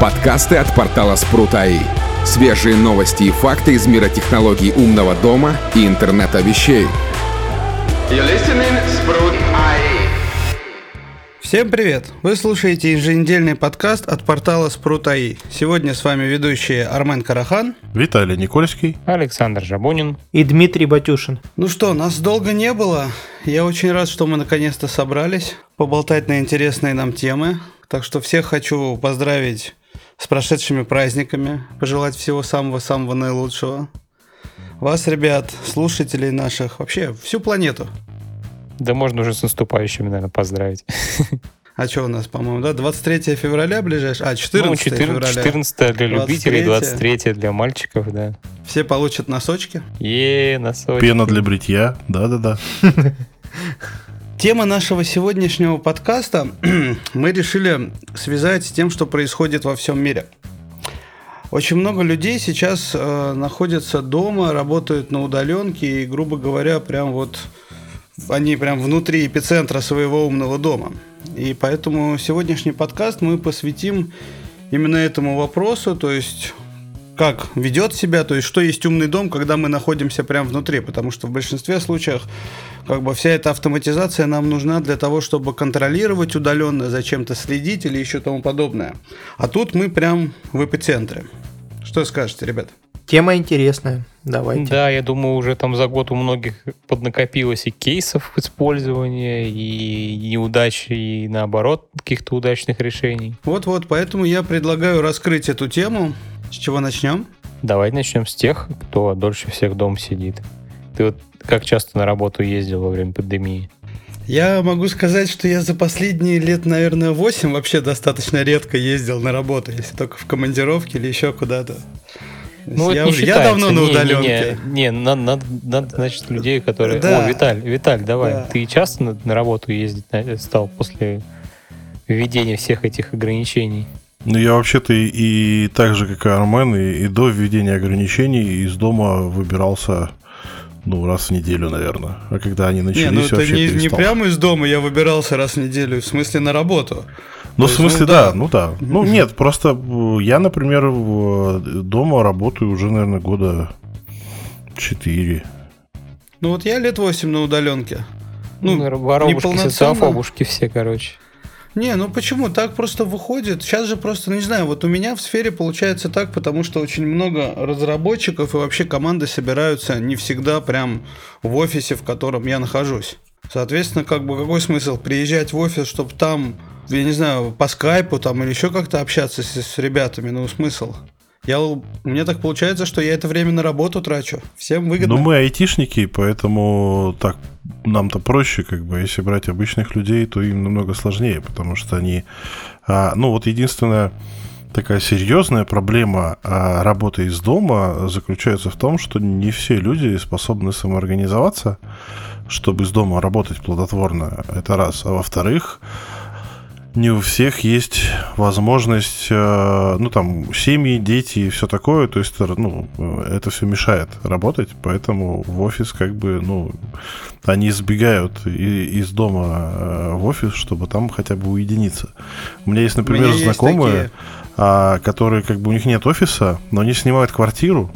Подкасты от портала Спрут.АИ. Свежие новости и факты из мира технологий умного дома и интернета вещей. Всем привет! Вы слушаете еженедельный подкаст от портала Спрут.АИ. Сегодня с вами ведущие Армен Карахан, Виталий Никольский, Александр Жабунин и Дмитрий Батюшин. Ну что, нас долго не было. Я очень рад, что мы наконец-то собрались поболтать на интересные нам темы. Так что всех хочу поздравить с прошедшими праздниками, пожелать всего самого-самого наилучшего. Вас, ребят, слушателей наших, вообще всю планету. Да можно уже с наступающими, наверное, поздравить. А что у нас, по-моему, да? 23 февраля ближайшее? А, 14 ну, 14, февраля. 14 для любителей, 23 для мальчиков, да. Все получат носочки? Е, носочки. Пена для бритья, да-да-да. Тема нашего сегодняшнего подкаста мы решили связать с тем, что происходит во всем мире. Очень много людей сейчас э, находятся дома, работают на удаленке и, грубо говоря, прям вот они прям внутри эпицентра своего умного дома. И поэтому сегодняшний подкаст мы посвятим именно этому вопросу, то есть как ведет себя, то есть что есть умный дом, когда мы находимся прямо внутри, потому что в большинстве случаев как бы вся эта автоматизация нам нужна для того, чтобы контролировать удаленно, за чем-то следить или еще тому подобное. А тут мы прям в эпицентре. Что скажете, ребят? Тема интересная. Давайте. Да, я думаю, уже там за год у многих поднакопилось и кейсов использования, и неудач, и наоборот, каких-то удачных решений. Вот-вот, поэтому я предлагаю раскрыть эту тему. С чего начнем? Давай начнем с тех, кто дольше всех дома сидит. Ты вот как часто на работу ездил во время пандемии? Я могу сказать, что я за последние лет, наверное, 8 вообще достаточно редко ездил на работу, если только в командировке или еще куда-то. Ну, я, уже, я давно на не, удаленке. Не, не, не надо, надо, надо, значит, людей, которые... Да. О, Виталь, Виталь, давай. Да. Ты часто на, на работу ездить на- стал после введения всех этих ограничений? Ну, я вообще-то и, и так же, как и Армен, и, и до введения ограничений из дома выбирался, ну, раз в неделю, наверное. А когда они начались, Не, ну это вообще не, не перестал. прямо из дома я выбирался раз в неделю, в смысле на работу. Ну, То в есть, смысле, ну, да, да. ну да. Ну, нет, просто э, я, например, дома работаю уже, наверное, года 4. Ну вот я лет 8 на удаленке. Ну, Ну, воробушки, неполноценно. социофобушки все, короче. Не, ну почему? Так просто выходит. Сейчас же просто, ну не знаю, вот у меня в сфере получается так, потому что очень много разработчиков и вообще команды собираются не всегда прям в офисе, в котором я нахожусь. Соответственно, как бы какой смысл приезжать в офис, чтобы там, я не знаю, по скайпу там или еще как-то общаться с, с ребятами, ну смысл? Я, у меня так получается, что я это время на работу трачу. Всем выгодно. Ну, мы айтишники, поэтому так нам-то проще, как бы, если брать обычных людей, то им намного сложнее, потому что они, а, ну, вот единственная такая серьезная проблема а, работы из дома заключается в том, что не все люди способны самоорганизоваться, чтобы из дома работать плодотворно. Это раз. А во-вторых, не у всех есть возможность, э, ну там, семьи, дети и все такое, то есть, ну, это все мешает работать, поэтому в офис как бы, ну, они сбегают и- из дома э, в офис, чтобы там хотя бы уединиться. У меня есть, например, меня знакомые, такие. а, которые как бы у них нет офиса, но они снимают квартиру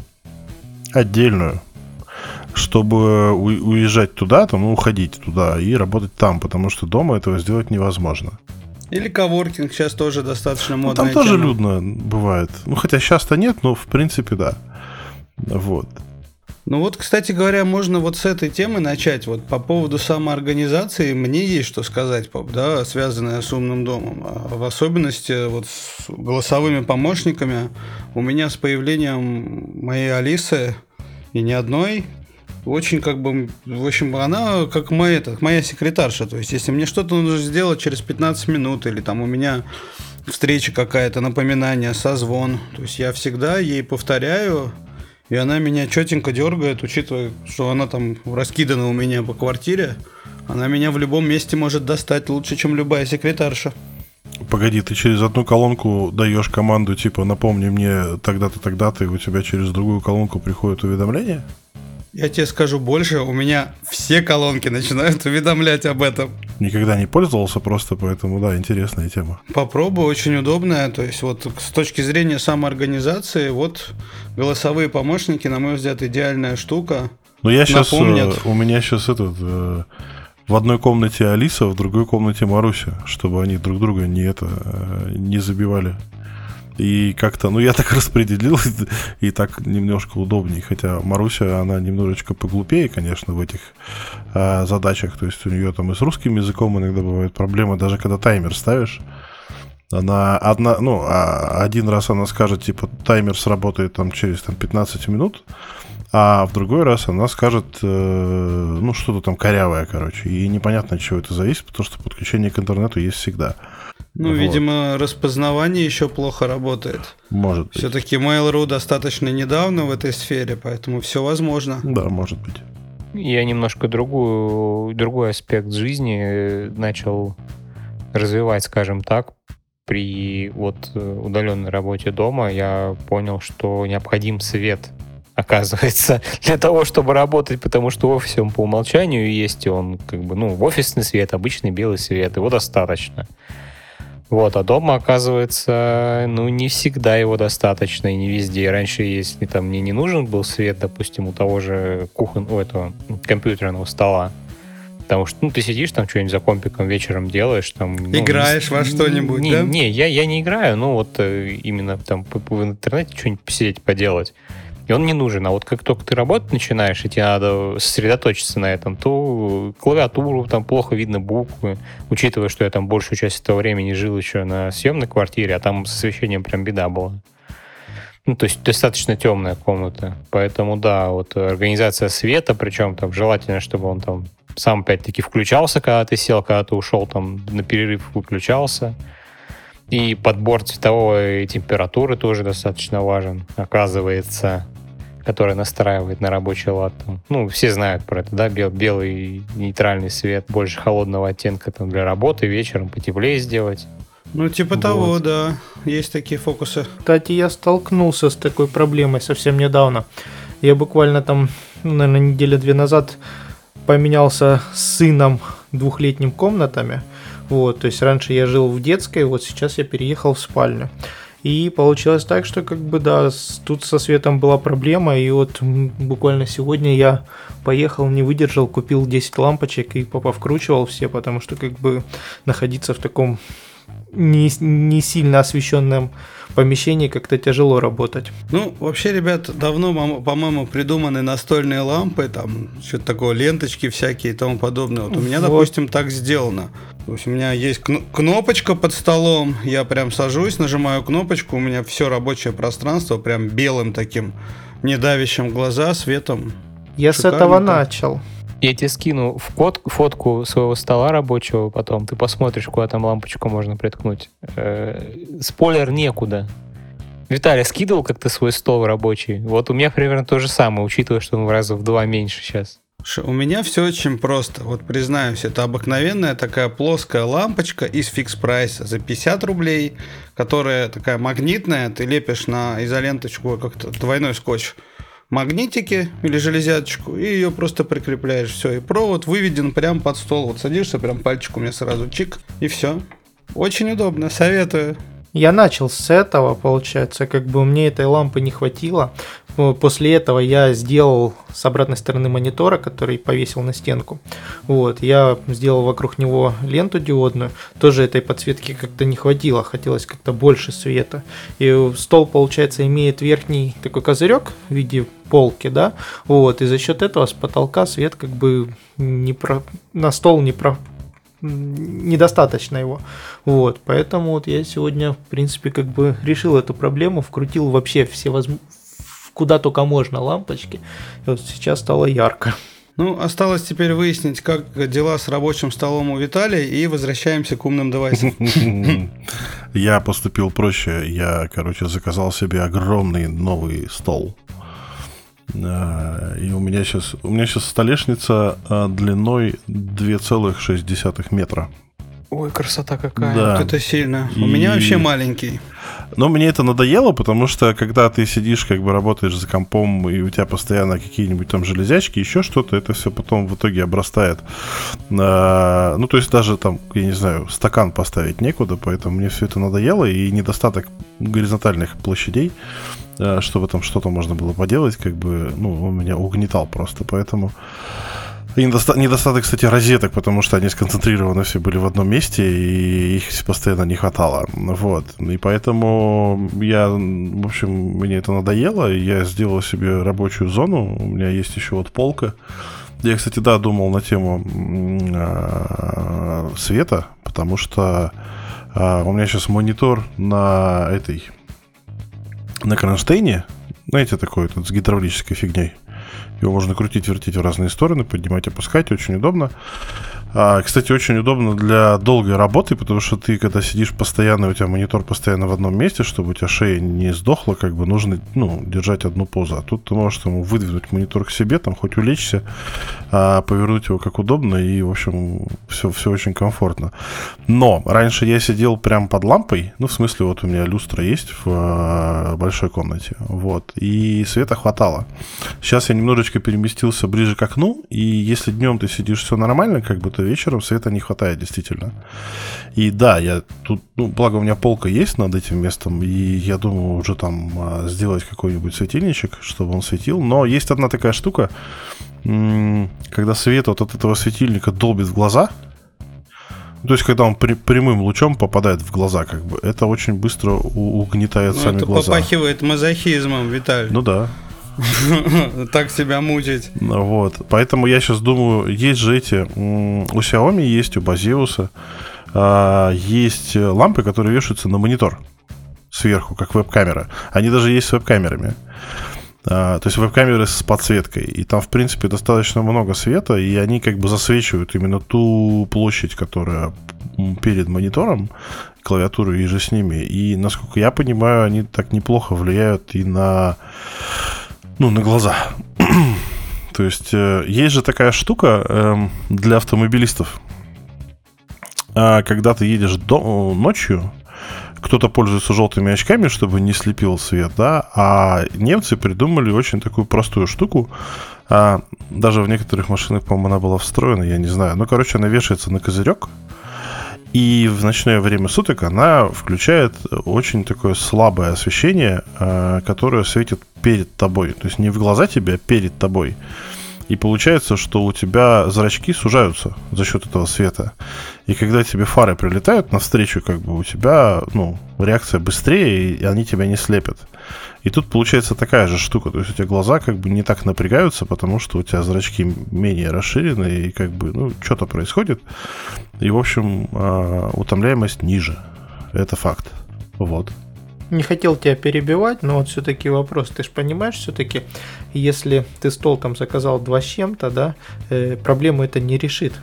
отдельную, чтобы уезжать туда, там, ну, уходить туда и работать там, потому что дома этого сделать невозможно. Или коворкинг сейчас тоже достаточно Ну, модная там тоже тема. людно бывает. Ну, хотя сейчас-то нет, но в принципе, да. Вот. Ну вот, кстати говоря, можно вот с этой темы начать. Вот по поводу самоорганизации мне есть что сказать, да, связанное с умным домом. А в особенности вот с голосовыми помощниками. У меня с появлением моей Алисы и не одной, очень как бы, в общем, она как моя, это, моя секретарша. То есть, если мне что-то нужно сделать через 15 минут, или там у меня встреча какая-то, напоминание, созвон, то есть я всегда ей повторяю, и она меня четенько дергает, учитывая, что она там раскидана у меня по квартире. Она меня в любом месте может достать лучше, чем любая секретарша. Погоди, ты через одну колонку даешь команду, типа, напомни мне тогда-то, тогда-то, и у тебя через другую колонку приходит уведомление? Я тебе скажу больше, у меня все колонки начинают уведомлять об этом. никогда не пользовался просто, поэтому, да, интересная тема. Попробую, очень удобная. То есть вот с точки зрения самоорганизации, вот голосовые помощники, на мой взгляд, идеальная штука. Ну, я сейчас, Напомнят. у меня сейчас этот, э, в одной комнате Алиса, в другой комнате Маруся, чтобы они друг друга не это, э, не забивали. И как-то, ну, я так распределил, и, так немножко удобнее. Хотя Маруся, она немножечко поглупее, конечно, в этих а, задачах. То есть у нее там и с русским языком иногда бывают проблемы, даже когда таймер ставишь. Она одна, ну, а один раз она скажет, типа, таймер сработает там через там, 15 минут, а в другой раз она скажет, э, ну, что-то там корявое, короче. И непонятно, от чего это зависит, потому что подключение к интернету есть всегда. Ну, Вот. видимо, распознавание еще плохо работает. Может быть. Все-таки Mail.ru достаточно недавно в этой сфере, поэтому все возможно. Да, может быть. Я немножко другую, другой аспект жизни э, начал развивать, скажем так. При вот э, удаленной работе дома я понял, что необходим свет, оказывается, для того, чтобы работать, потому что в офисе он по умолчанию есть, и он как бы, ну, офисный свет, обычный белый свет, его достаточно. Вот, а дома, оказывается, ну, не всегда его достаточно и не везде. Раньше, если там мне не нужен был свет, допустим, у того же кухон, у этого компьютерного стола, потому что, ну, ты сидишь там что-нибудь за компиком вечером делаешь, там... ну, Играешь во не- что-нибудь, не, да? Не, я, я не играю, ну, вот э, именно там в интернете что-нибудь посидеть, поделать. И он не нужен. А вот как только ты работать начинаешь, и тебе надо сосредоточиться на этом, то клавиатуру, там плохо видно буквы, учитывая, что я там большую часть этого времени жил еще на съемной квартире, а там с освещением прям беда была. Ну, то есть достаточно темная комната. Поэтому, да, вот организация света, причем там желательно, чтобы он там сам опять-таки включался, когда ты сел, когда ты ушел там на перерыв, выключался. И подбор цветовой температуры тоже достаточно важен, оказывается, который настраивает на рабочий лад. Там. Ну, все знают про это, да, бел- белый нейтральный свет, больше холодного оттенка там для работы, вечером потеплее сделать. Ну, типа Вот. того, да. Есть такие фокусы. Кстати, я столкнулся с такой проблемой совсем недавно. Я буквально там, ну, наверное, неделю две назад поменялся с сыном двухлетним комнатами. Вот, то есть раньше я жил в детской, вот сейчас я переехал в спальню. И получилось так, что как бы да, тут со светом была проблема, и вот буквально сегодня я поехал, не выдержал, купил 10 лампочек и повкручивал все, потому что как бы находиться в таком не, не сильно освещенном помещении как-то тяжело работать. Ну, вообще, ребят, давно, по-моему, придуманы настольные лампы, там, что-то такое, ленточки всякие и тому подобное. Вот у меня, Вот. допустим, так сделано. То есть у меня есть кно- кнопочка под столом, я прям сажусь, нажимаю кнопочку, у меня все рабочее пространство прям белым таким, не давящим глаза светом. Я с Шикарно этого так. начал. Я тебе скину в код, фотку своего стола рабочего, потом ты посмотришь, куда там лампочку можно приткнуть. Э, спойлер некуда. Виталий, скидывал как ты свой стол рабочий? Вот у меня примерно то же самое, учитывая, что он в раза в два меньше сейчас. У меня все очень просто. Вот признаюсь, это обыкновенная такая плоская лампочка из фикс прайса за 50 рублей, которая такая магнитная. Ты лепишь на изоленточку как-то двойной скотч магнитики или железячку, и ее просто прикрепляешь. Все, и провод выведен прям под стол. Вот садишься, прям пальчик у меня сразу чик, и все. Очень удобно, советую. Я начал с этого, получается, как бы мне этой лампы не хватило. Ну, После этого я сделал с обратной стороны монитора, который повесил на стенку. Вот, я сделал вокруг него ленту диодную. Тоже этой подсветки как-то не хватило, хотелось как-то больше света. И стол, получается, имеет верхний такой козырек в виде полки, да, вот, и за счет этого с потолка свет как бы не про... на стол не про недостаточно его. Вот, поэтому вот я сегодня, в принципе, как бы решил эту проблему, вкрутил вообще все возм... куда только можно лампочки. И вот сейчас стало ярко. Ну, осталось теперь выяснить, как дела с рабочим столом у Виталия, и возвращаемся к умным девайсам. Я поступил проще. Я, короче, заказал себе огромный новый стол. А, И у меня сейчас у меня сейчас столешница а, длиной 2,6 метра. Ой, красота какая. Да. Вот это сильно. У И- меня вообще маленький. Но мне это надоело, потому что когда ты сидишь, как бы работаешь за компом, и у тебя постоянно какие-нибудь там железячки, еще что-то, это все потом в итоге обрастает. А, ну, то есть даже там, я не знаю, стакан поставить некуда, поэтому мне все это надоело, и недостаток горизонтальных площадей, а, чтобы там что-то можно было поделать, как бы, ну, он меня угнетал просто, поэтому... И недоста- недостаток, кстати, розеток, потому что они сконцентрированы все были в одном месте, и их постоянно не хватало. Вот. И поэтому я, в общем, мне это надоело, я сделал себе рабочую зону. У меня есть еще вот полка. Я, кстати, да, думал на тему э, света, потому что э, у меня сейчас монитор на этой на кронштейне, знаете, такой тут с гидравлической фигней. Его можно крутить, вертеть в разные стороны, поднимать, опускать, очень удобно. А, кстати, очень удобно для долгой работы, потому что ты, когда сидишь постоянно, у тебя монитор постоянно в одном месте, чтобы у тебя шея не сдохла, как бы нужно ну, держать одну позу. А тут ты можешь там, выдвинуть монитор к себе, там хоть улечься, а, повернуть его как удобно, и, в общем, все, все очень комфортно. Но раньше я сидел прям под лампой, ну, в смысле, вот у меня люстра есть в а, большой комнате, вот, и света хватало. Сейчас я немножечко переместился ближе к окну, и если днем ты сидишь все нормально, как бы ты вечером света не хватает, действительно. И да, я тут, ну, благо у меня полка есть над этим местом, и я думаю уже там а, сделать какой-нибудь светильничек, чтобы он светил. Но есть одна такая штука, когда свет вот от этого светильника долбит в глаза, то есть, когда он при, прямым лучом попадает в глаза, как бы, это очень быстро угнетает ну, сами это глаза. Это попахивает мазохизмом, Виталий. Ну да. Так себя мучить. Вот. Поэтому я сейчас думаю, есть же эти... У Xiaomi есть, у Базиуса есть лампы, которые вешаются на монитор сверху, как веб-камера. Они даже есть с веб-камерами. А, то есть веб-камеры с подсветкой. И там, в принципе, достаточно много света, и они как бы засвечивают именно ту площадь, которая перед монитором, клавиатуру и же с ними. И, насколько я понимаю, они так неплохо влияют и на ну, на глаза. То есть э, есть же такая штука э, для автомобилистов. А когда ты едешь до, ночью, кто-то пользуется желтыми очками, чтобы не слепил свет, да, а немцы придумали очень такую простую штуку. А, даже в некоторых машинах, по-моему, она была встроена, я не знаю. Ну, короче, она вешается на козырек, и в ночное время суток она включает очень такое слабое освещение, э, которое светит перед тобой. То есть не в глаза тебе, а перед тобой. И получается, что у тебя зрачки сужаются за счет этого света. И когда тебе фары прилетают навстречу, как бы у тебя, ну, реакция быстрее, и они тебя не слепят. И тут получается такая же штука. То есть у тебя глаза как бы не так напрягаются, потому что у тебя зрачки менее расширены, и как бы, ну, что-то происходит. И, в общем, а, утомляемость ниже. Это факт. Вот. Не хотел тебя перебивать, но вот все-таки вопрос. Ты же понимаешь, все-таки, если ты стол там заказал два с чем-то, да, э, проблему это не решит.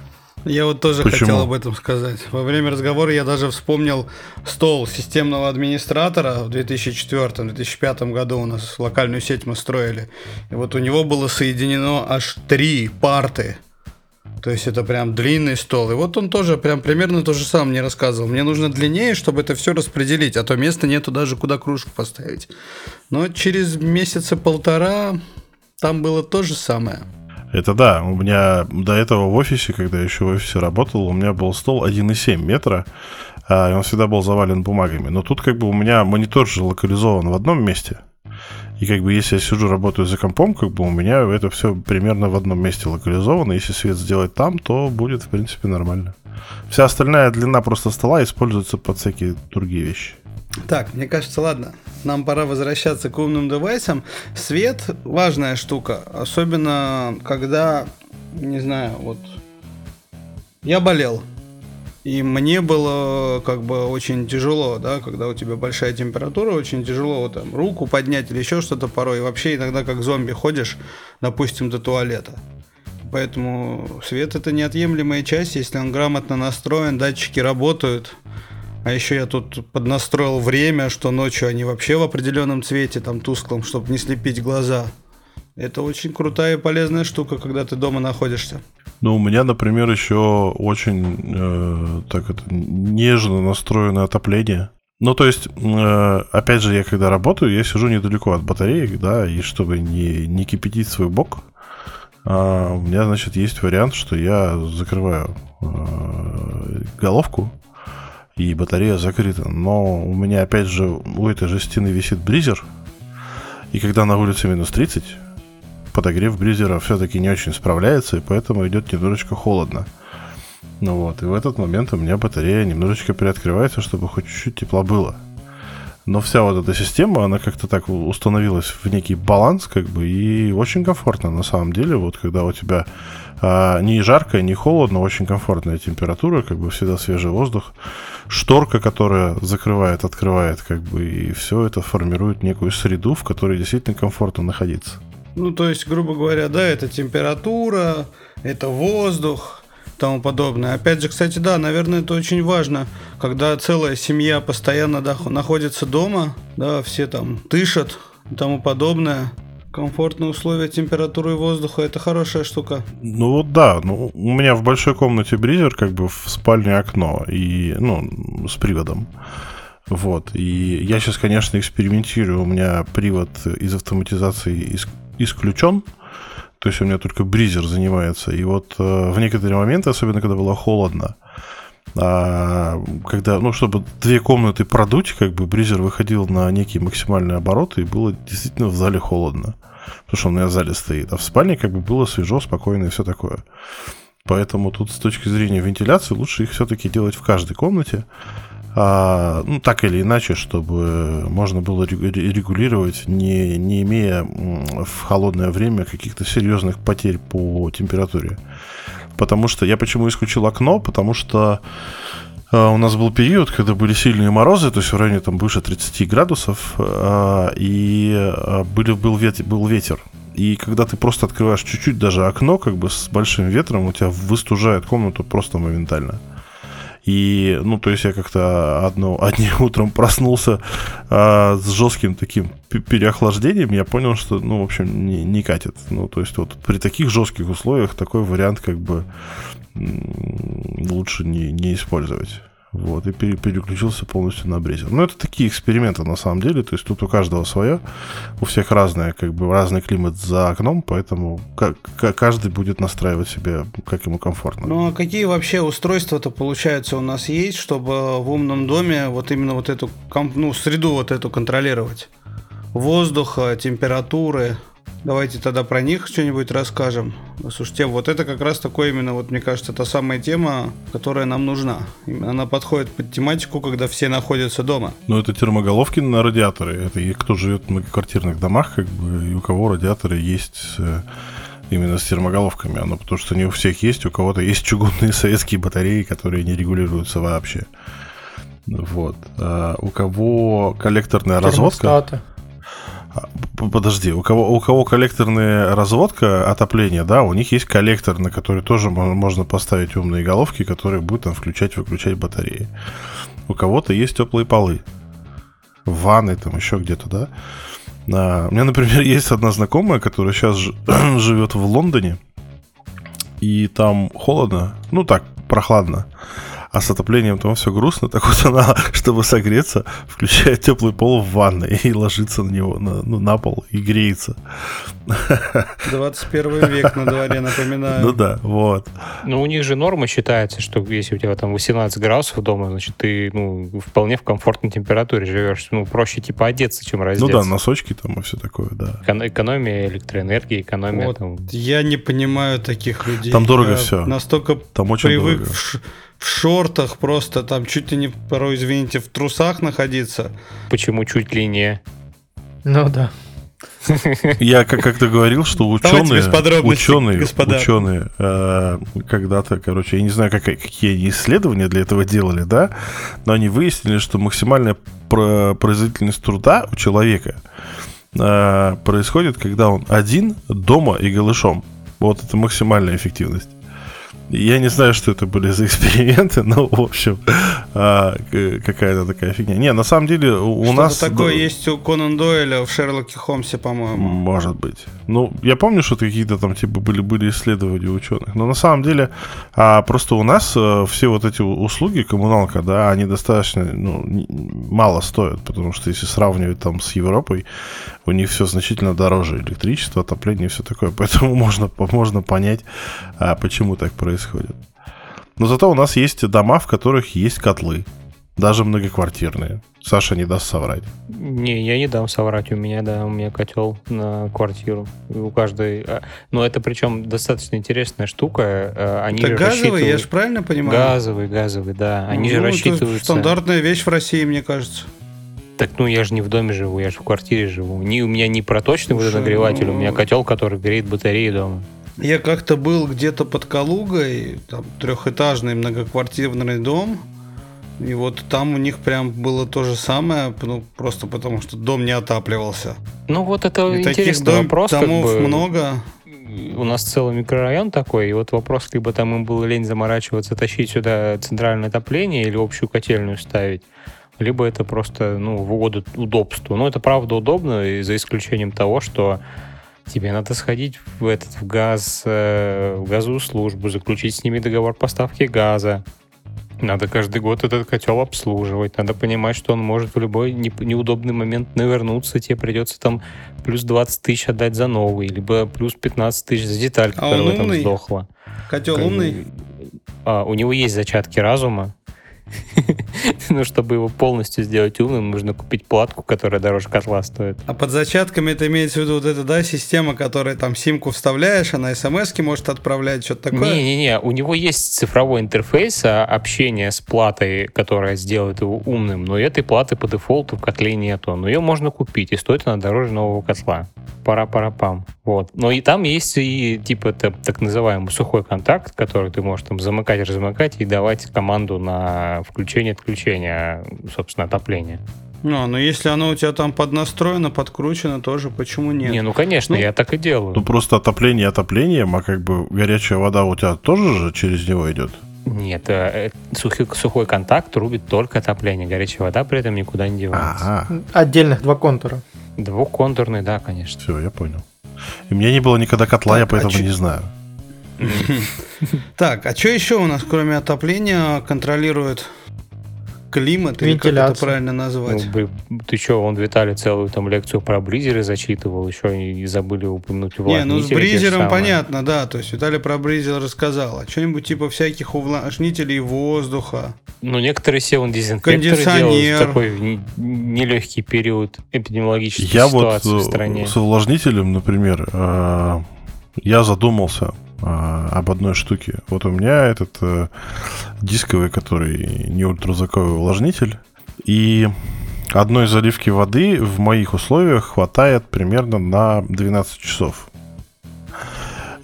Я вот тоже Почему? хотел об этом сказать. Во время разговора я даже вспомнил стол системного администратора в 2004-2005 году у нас локальную сеть мы строили. И вот у него было соединено аж три парты. То есть это прям длинный стол. И вот он тоже прям примерно то же самое мне рассказывал. Мне нужно длиннее, чтобы это все распределить, а то места нету даже куда кружку поставить. Но через месяца полтора там было то же самое. Это да, у меня до этого в офисе, когда я еще в офисе работал, у меня был стол 1,7 метра, а, и он всегда был завален бумагами. Но тут как бы у меня монитор же локализован в одном месте. И как бы если я сижу, работаю за компом, как бы у меня это все примерно в одном месте локализовано. Если свет сделать там, то будет, в принципе, нормально. Вся остальная длина просто стола используется под всякие другие вещи. Так, мне кажется, ладно, нам пора возвращаться к умным девайсам. Свет – важная штука, особенно когда, не знаю, вот я болел, и мне было как бы очень тяжело, да, когда у тебя большая температура, очень тяжело там руку поднять или еще что-то порой. И вообще иногда как зомби ходишь, допустим, до туалета. Поэтому свет это неотъемлемая часть, если он грамотно настроен, датчики работают – а еще я тут поднастроил время, что ночью они вообще в определенном цвете, там тусклом, чтобы не слепить глаза. Это очень крутая и полезная штука, когда ты дома находишься. Ну, у меня, например, еще очень э, так это нежно настроенное отопление. Ну, то есть, э, опять же, я когда работаю, я сижу недалеко от батареек, да, и чтобы не, не кипятить свой бок, а, у меня, значит, есть вариант, что я закрываю э, головку, и батарея закрыта. Но у меня, опять же, у этой же стены висит бризер, и когда на улице минус 30, подогрев бризера все-таки не очень справляется, и поэтому идет немножечко холодно. Ну вот, и в этот момент у меня батарея немножечко приоткрывается, чтобы хоть чуть-чуть тепла было. Но вся вот эта система, она как-то так установилась в некий баланс, как бы, и очень комфортно на самом деле, вот когда у тебя а, не жарко, не холодно, очень комфортная температура, как бы всегда свежий воздух, шторка, которая закрывает, открывает, как бы, и все это формирует некую среду, в которой действительно комфортно находиться. Ну, то есть, грубо говоря, да, это температура, это воздух, тому подобное. Опять же, кстати, да, наверное, это очень важно, когда целая семья постоянно да, находится дома, да, все там дышат и тому подобное. Комфортные условия температуры воздуха это хорошая штука. Ну вот да, ну у меня в большой комнате бризер, как бы в спальне окно и ну с приводом. Вот. И я сейчас, конечно, экспериментирую. У меня привод из автоматизации исключен. То есть у меня только бризер занимается. И вот э, в некоторые моменты, особенно когда было холодно, а, когда, ну, чтобы две комнаты продуть, как бы бризер выходил на некий максимальный оборот, и было действительно в зале холодно. Потому что он у меня в зале стоит. А в спальне как бы было свежо, спокойно и все такое. Поэтому тут с точки зрения вентиляции лучше их все-таки делать в каждой комнате а, ну, так или иначе, чтобы можно было регулировать, не, не имея в холодное время каких-то серьезных потерь по температуре. Потому что я почему исключил окно, потому что а, у нас был период, когда были сильные морозы, то есть в районе там выше 30 градусов, а, и а, были, был, ветер, был ветер. И когда ты просто открываешь чуть-чуть даже окно, как бы с большим ветром, у тебя выстужает комнату просто моментально. И, ну, то есть я как-то одно, одним утром проснулся а, с жестким таким переохлаждением, я понял, что, ну, в общем, не, не катит. Ну, то есть вот при таких жестких условиях такой вариант как бы лучше не, не использовать. Вот, и переключился полностью на брезер. Но это такие эксперименты на самом деле, то есть тут у каждого свое, у всех разное, как бы разный климат за окном, поэтому каждый будет настраивать себе, как ему комфортно. Ну а какие вообще устройства-то получается у нас есть, чтобы в умном доме вот именно вот эту ну, среду вот эту контролировать? Воздуха, температуры, Давайте тогда про них что-нибудь расскажем. Слушайте, вот это как раз такое именно, вот мне кажется, та самая тема, которая нам нужна. Она подходит под тематику, когда все находятся дома. Ну, это термоголовки на радиаторы. Это и кто живет в многоквартирных домах, как бы, и у кого радиаторы есть э, именно с термоголовками. Оно потому что не у всех есть, у кого-то есть чугунные советские батареи, которые не регулируются вообще. Вот. А у кого коллекторная разводка... Подожди, у кого, у кого коллекторная разводка отопления, да, у них есть коллектор, на который тоже можно поставить умные головки, которые будут там включать-выключать батареи. У кого-то есть теплые полы. Ванны там еще где-то, да. А, у меня, например, есть одна знакомая, которая сейчас живет в Лондоне, и там холодно, ну так, прохладно а с отоплением там все грустно, так вот она, чтобы согреться, включает теплый пол в ванной и ложится на него, на, ну, на пол и греется. 21 век на дворе, напоминаю. Ну да, вот. Ну, у них же норма считается, что если у тебя там 18 градусов дома, значит, ты, ну, вполне в комфортной температуре живешь. Ну, проще, типа, одеться, чем раздеться. Ну да, носочки там и все такое, да. Эко- экономия электроэнергии, экономия вот, там... Я не понимаю таких людей. Там дорого все. Настолько там очень привык дорого в шортах просто там чуть ли не порой, извините, в трусах находиться. Почему чуть ли не? Ну да. Я как как-то говорил, что ученые, ученые, господа. ученые э, когда-то, короче, я не знаю, как, какие исследования для этого делали, да, но они выяснили, что максимальная производительность труда у человека э, происходит, когда он один дома и голышом. Вот это максимальная эффективность. Я не знаю, что это были за эксперименты, но, в общем, а, какая-то такая фигня. Не, на самом деле у Что-то нас... такое есть у Конан Дойля в Шерлоке Холмсе, по-моему. Может быть. Ну, я помню, что какие-то там типа были, были исследования ученых. Но на самом деле а, просто у нас а, все вот эти услуги, коммуналка, да, они достаточно ну, мало стоят, потому что если сравнивать там с Европой, у них все значительно дороже. Электричество, отопление и все такое. Поэтому можно, можно понять, а, почему так происходит. Но зато у нас есть дома, в которых есть котлы. Даже многоквартирные. Саша не даст соврать. Не, я не дам соврать. У меня, да, у меня котел на квартиру. У каждой... А, но это причем достаточно интересная штука. А, они это газовый, я же правильно понимаю? Газовый, газовый, да. Они ну, же рассчитываются... стандартная вещь в России, мне кажется. Так, ну я же не в доме живу, я же в квартире живу. Не, у меня не проточный водонагреватель, у меня котел, который греет батареи дома. Я как-то был где-то под Калугой, там трехэтажный многоквартирный дом, и вот там у них прям было то же самое, ну, просто потому что дом не отапливался. Ну вот это и интересный таких дом, вопрос. Домов как бы, много. У нас целый микрорайон такой, и вот вопрос, либо там им было лень заморачиваться, тащить сюда центральное отопление или общую котельную ставить, либо это просто, ну, в угоду удобству. Но это правда удобно, и за исключением того, что тебе надо сходить в этот в газ, э, в газовую службу, заключить с ними договор поставки газа. Надо каждый год этот котел обслуживать. Надо понимать, что он может в любой не, неудобный момент навернуться. Тебе придется там плюс 20 тысяч отдать за новый, либо плюс 15 тысяч за деталь, а которая там сдохла. Котел умный? А, у него есть зачатки разума, Ну, чтобы его полностью сделать умным, нужно купить платку, которая дороже котла стоит. А под зачатками это имеется в виду вот эта, да, система, которая там симку вставляешь, она смс может отправлять, что-то такое? Не-не-не, у него есть цифровой интерфейс а, общения с платой, которая сделает его умным, но этой платы по дефолту в котле нету. Но ее можно купить, и стоит она дороже нового котла. Пара-пара-пам. Вот. Но и там есть и типа так, так называемый сухой контакт, который ты можешь там замыкать, размыкать и давать команду на включение-отключение, собственно, отопления. Ну, но если оно у тебя там поднастроено, подкручено, тоже почему нет? Не, ну конечно, ну, я так и делаю. Ну просто отопление отоплением, а как бы горячая вода у тебя тоже же через него идет? Нет, э, э, сухой, сухой контакт рубит только отопление. Горячая вода при этом никуда не девается. Ага. Отдельных два контура. Двухконтурный, да, конечно. Все, я понял. И у меня не было никогда котла, так, я поэтому а не знаю. Так, а что еще у нас, кроме отопления, контролирует климат, или как это правильно назвать? Ну, ты что, он Виталий целую там лекцию про бризеры зачитывал, еще и забыли упомянуть Не, ну с бризером понятно, да, то есть Виталий про бризер рассказал, а что-нибудь типа всяких увлажнителей воздуха. Ну, некоторые севон дезинфекторы делают в такой нелегкий период эпидемиологической я ситуации вот в стране. с увлажнителем, например, э, я задумался, а, об одной штуке. Вот у меня этот э, дисковый, который не ультразвуковой увлажнитель, и одной заливки воды в моих условиях хватает примерно на 12 часов.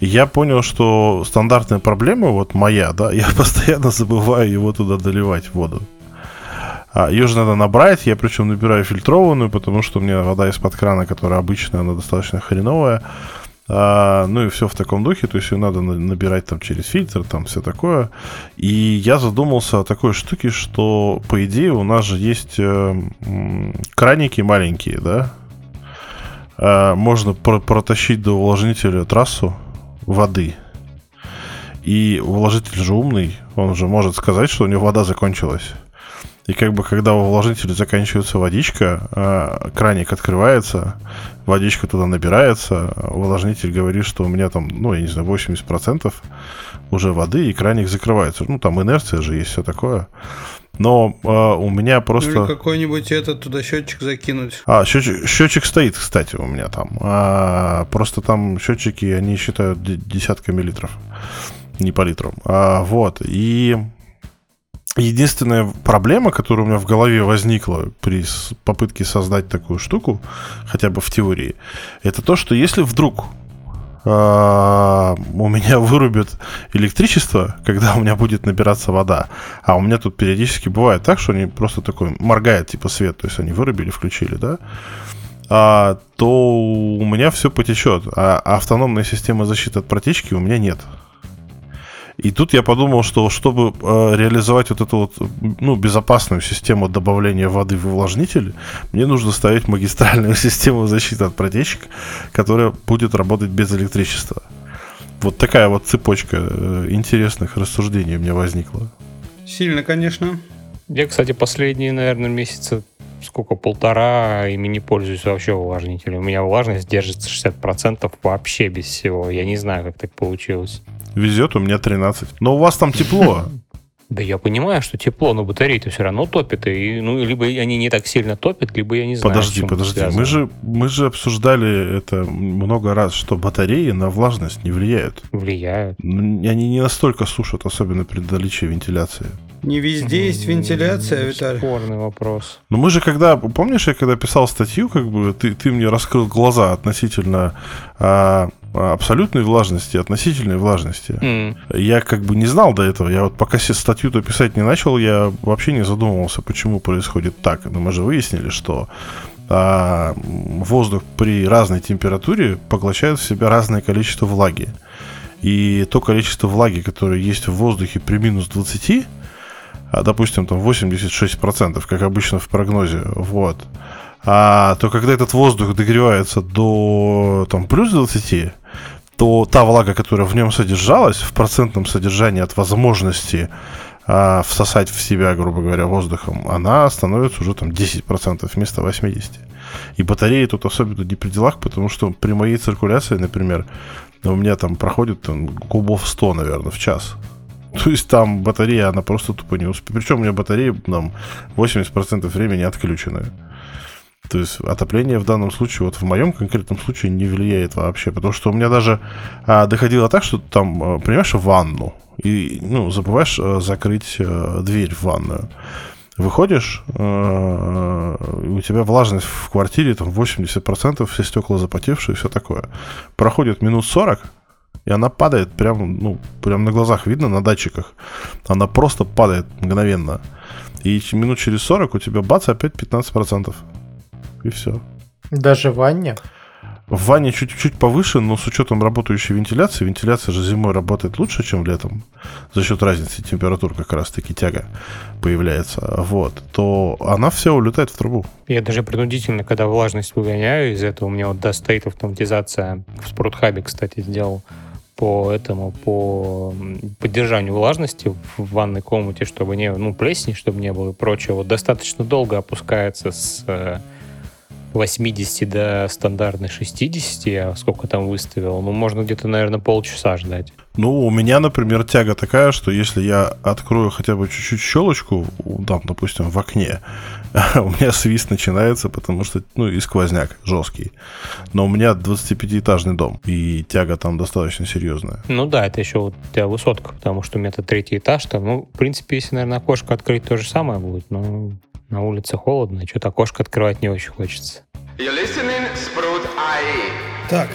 Я понял, что стандартная проблема, вот моя, да, я постоянно забываю его туда доливать воду. А, ее же надо набрать, я причем набираю фильтрованную, потому что у меня вода из-под крана, которая обычная, она достаточно хреновая. А, ну и все в таком духе, то есть ее надо набирать там через фильтр, там все такое. И я задумался о такой штуке, что по идее у нас же есть э, краники маленькие, да? Э, можно про протащить до увлажнителя трассу воды. И увлажнитель же умный, он же может сказать, что у него вода закончилась. И как бы когда в увлажнителе заканчивается водичка, а, краник открывается, водичка туда набирается, увлажнитель говорит, что у меня там, ну, я не знаю, 80% уже воды, и краник закрывается. Ну, там инерция же есть, все такое. Но э, у меня просто... Ну, или какой-нибудь этот туда счетчик закинуть. А, счетчик, счетчик стоит, кстати, у меня там. А, просто там счетчики, они считают десятками литров, не по литрам. А, вот, и Единственная проблема, которая у меня в голове возникла при попытке создать такую штуку, хотя бы в теории, это то, что если вдруг а, у меня вырубят электричество, когда у меня будет набираться вода. А у меня тут периодически бывает так, что они просто такой моргает типа свет, то есть они вырубили, включили, да, а, то у меня все потечет. А автономная система защиты от протечки у меня нет. И тут я подумал, что чтобы э, реализовать вот эту вот ну, безопасную систему добавления воды в увлажнитель, мне нужно ставить магистральную систему защиты от протечек, которая будет работать без электричества. Вот такая вот цепочка э, интересных рассуждений у меня возникла. Сильно, конечно. Я, кстати, последние, наверное, месяца сколько, полтора ими не пользуюсь вообще увлажнителем. У меня влажность держится 60% вообще без всего. Я не знаю, как так получилось. Везет, у меня 13. Но у вас там тепло. Да я понимаю, что тепло, но батареи-то все равно топят. И, ну, либо они не так сильно топят, либо я не знаю. Подожди, подожди. Мы же, мы же обсуждали это много раз, что батареи на влажность не влияют. Влияют. Они не настолько сушат, особенно при наличии вентиляции. Не везде есть вентиляция, Виталий. Спорный вопрос. Но мы же когда, помнишь, я когда писал статью, как бы ты, ты мне раскрыл глаза относительно а, абсолютной влажности, относительной влажности. Mm. Я как бы не знал до этого. Я вот пока статью-то писать не начал, я вообще не задумывался, почему происходит так. Но мы же выяснили, что а, воздух при разной температуре поглощает в себя разное количество влаги. И то количество влаги, которое есть в воздухе при минус 20, а, допустим, там 86%, как обычно в прогнозе, вот, а, то когда этот воздух догревается до там, плюс 20, то та влага, которая в нем содержалась, в процентном содержании от возможности а, всосать в себя, грубо говоря, воздухом, она становится уже там 10% вместо 80%. И батареи тут особенно не при делах, потому что при моей циркуляции, например, у меня там проходит там, кубов 100, наверное, в час. То есть там батарея, она просто тупо не успеет. Причем у меня батареи там 80% времени отключены. То есть отопление в данном случае, вот в моем конкретном случае, не влияет вообще. Потому что у меня даже а, доходило так, что там, а, принимаешь ванну, и ну, забываешь а, закрыть а, дверь в ванную. Выходишь, а, у тебя влажность в квартире там 80%, все стекла запотевшие, все такое. Проходит минут 40, и она падает прям, ну, прям на глазах видно, на датчиках. Она просто падает мгновенно. И минут через 40 у тебя бац, опять 15%. И все. Даже в ванне? В ванне чуть-чуть повыше, но с учетом работающей вентиляции, вентиляция же зимой работает лучше, чем летом, за счет разницы температур как раз-таки тяга появляется, вот, то она вся улетает в трубу. Я даже принудительно, когда влажность выгоняю из этого, у меня вот до стоит автоматизация в спортхабе, кстати, сделал по этому, по поддержанию влажности в ванной комнате, чтобы не, ну, плесни, чтобы не было и прочего, достаточно долго опускается с 80 э, до стандартной 60, я сколько там выставил, ну, можно где-то, наверное, полчаса ждать. Ну, у меня, например, тяга такая, что если я открою хотя бы чуть-чуть щелочку, там, допустим, в окне, у меня свист начинается, потому что, ну, и сквозняк жесткий. Но у меня 25-этажный дом, и тяга там достаточно серьезная. Ну да, это еще вот у тебя высотка, потому что у меня это третий этаж, там, ну, в принципе, если, наверное, окошко открыть, то же самое будет, но на улице холодно, и что-то окошко открывать не очень хочется. Так,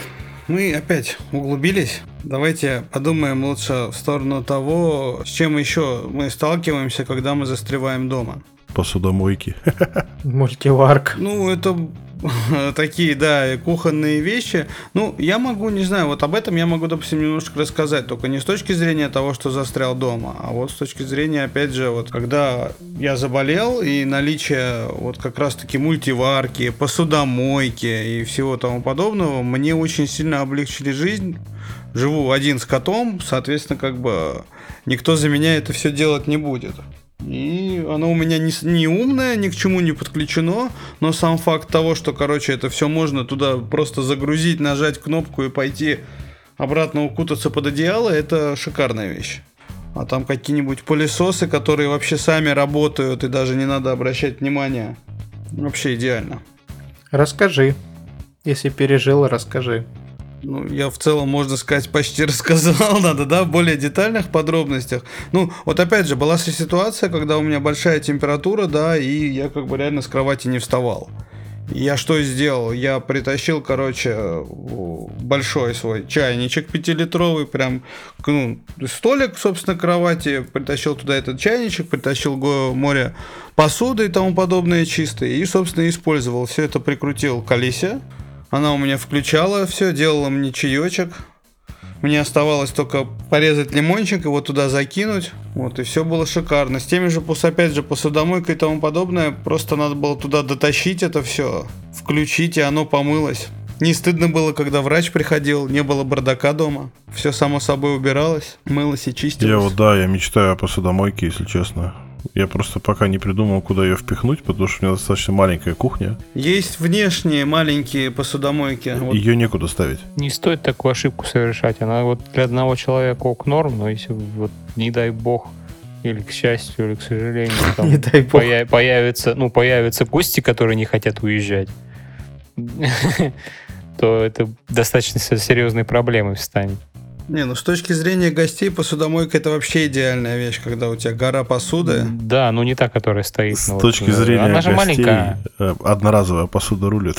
мы опять углубились. Давайте подумаем лучше в сторону того, с чем еще мы сталкиваемся, когда мы застреваем дома. Посудомойки. Мультиварк. Ну, это такие, да, кухонные вещи. Ну, я могу, не знаю, вот об этом я могу, допустим, немножко рассказать, только не с точки зрения того, что застрял дома, а вот с точки зрения, опять же, вот когда я заболел и наличие вот как раз-таки мультиварки, посудомойки и всего тому подобного мне очень сильно облегчили жизнь. Живу один с котом, соответственно, как бы никто за меня это все делать не будет. И оно у меня не, не умное, ни к чему не подключено, но сам факт того, что, короче, это все можно туда просто загрузить, нажать кнопку и пойти обратно укутаться под одеяло, это шикарная вещь. А там какие-нибудь пылесосы, которые вообще сами работают и даже не надо обращать внимания. Вообще идеально. Расскажи. Если пережил, расскажи. Ну, я в целом, можно сказать, почти рассказал, надо, да, в более детальных подробностях. Ну, вот опять же, была ситуация, когда у меня большая температура, да, и я как бы реально с кровати не вставал. Я что сделал? Я притащил, короче, большой свой чайничек пятилитровый, прям, ну, столик, собственно, кровати, притащил туда этот чайничек, притащил море посуды и тому подобное чистое, и, собственно, использовал. Все это прикрутил к колесе, она у меня включала все, делала мне чаечек. Мне оставалось только порезать лимончик, его туда закинуть. Вот, и все было шикарно. С теми же, опять же, посудомойкой и тому подобное, просто надо было туда дотащить это все, включить, и оно помылось. Не стыдно было, когда врач приходил, не было бардака дома. Все само собой убиралось, мылось и чистилось. Я вот, да, я мечтаю о посудомойке, если честно. Я просто пока не придумал, куда ее впихнуть, потому что у меня достаточно маленькая кухня. Есть внешние маленькие посудомойки. Вот. Ее некуда ставить. Не стоит такую ошибку совершать. Она вот для одного человека ок норм, но если вот не дай бог или к счастью, или к сожалению, там не дай бог. Появ, появятся, ну, появятся гости, которые не хотят уезжать, то это достаточно серьезной проблемой станет. Не, ну с точки зрения гостей, посудомойка это вообще идеальная вещь, когда у тебя гора посуды. Да, ну не та, которая стоит. С ну, точки вот, зрения она гостей, же маленькая. Э, одноразовая посуда рулит.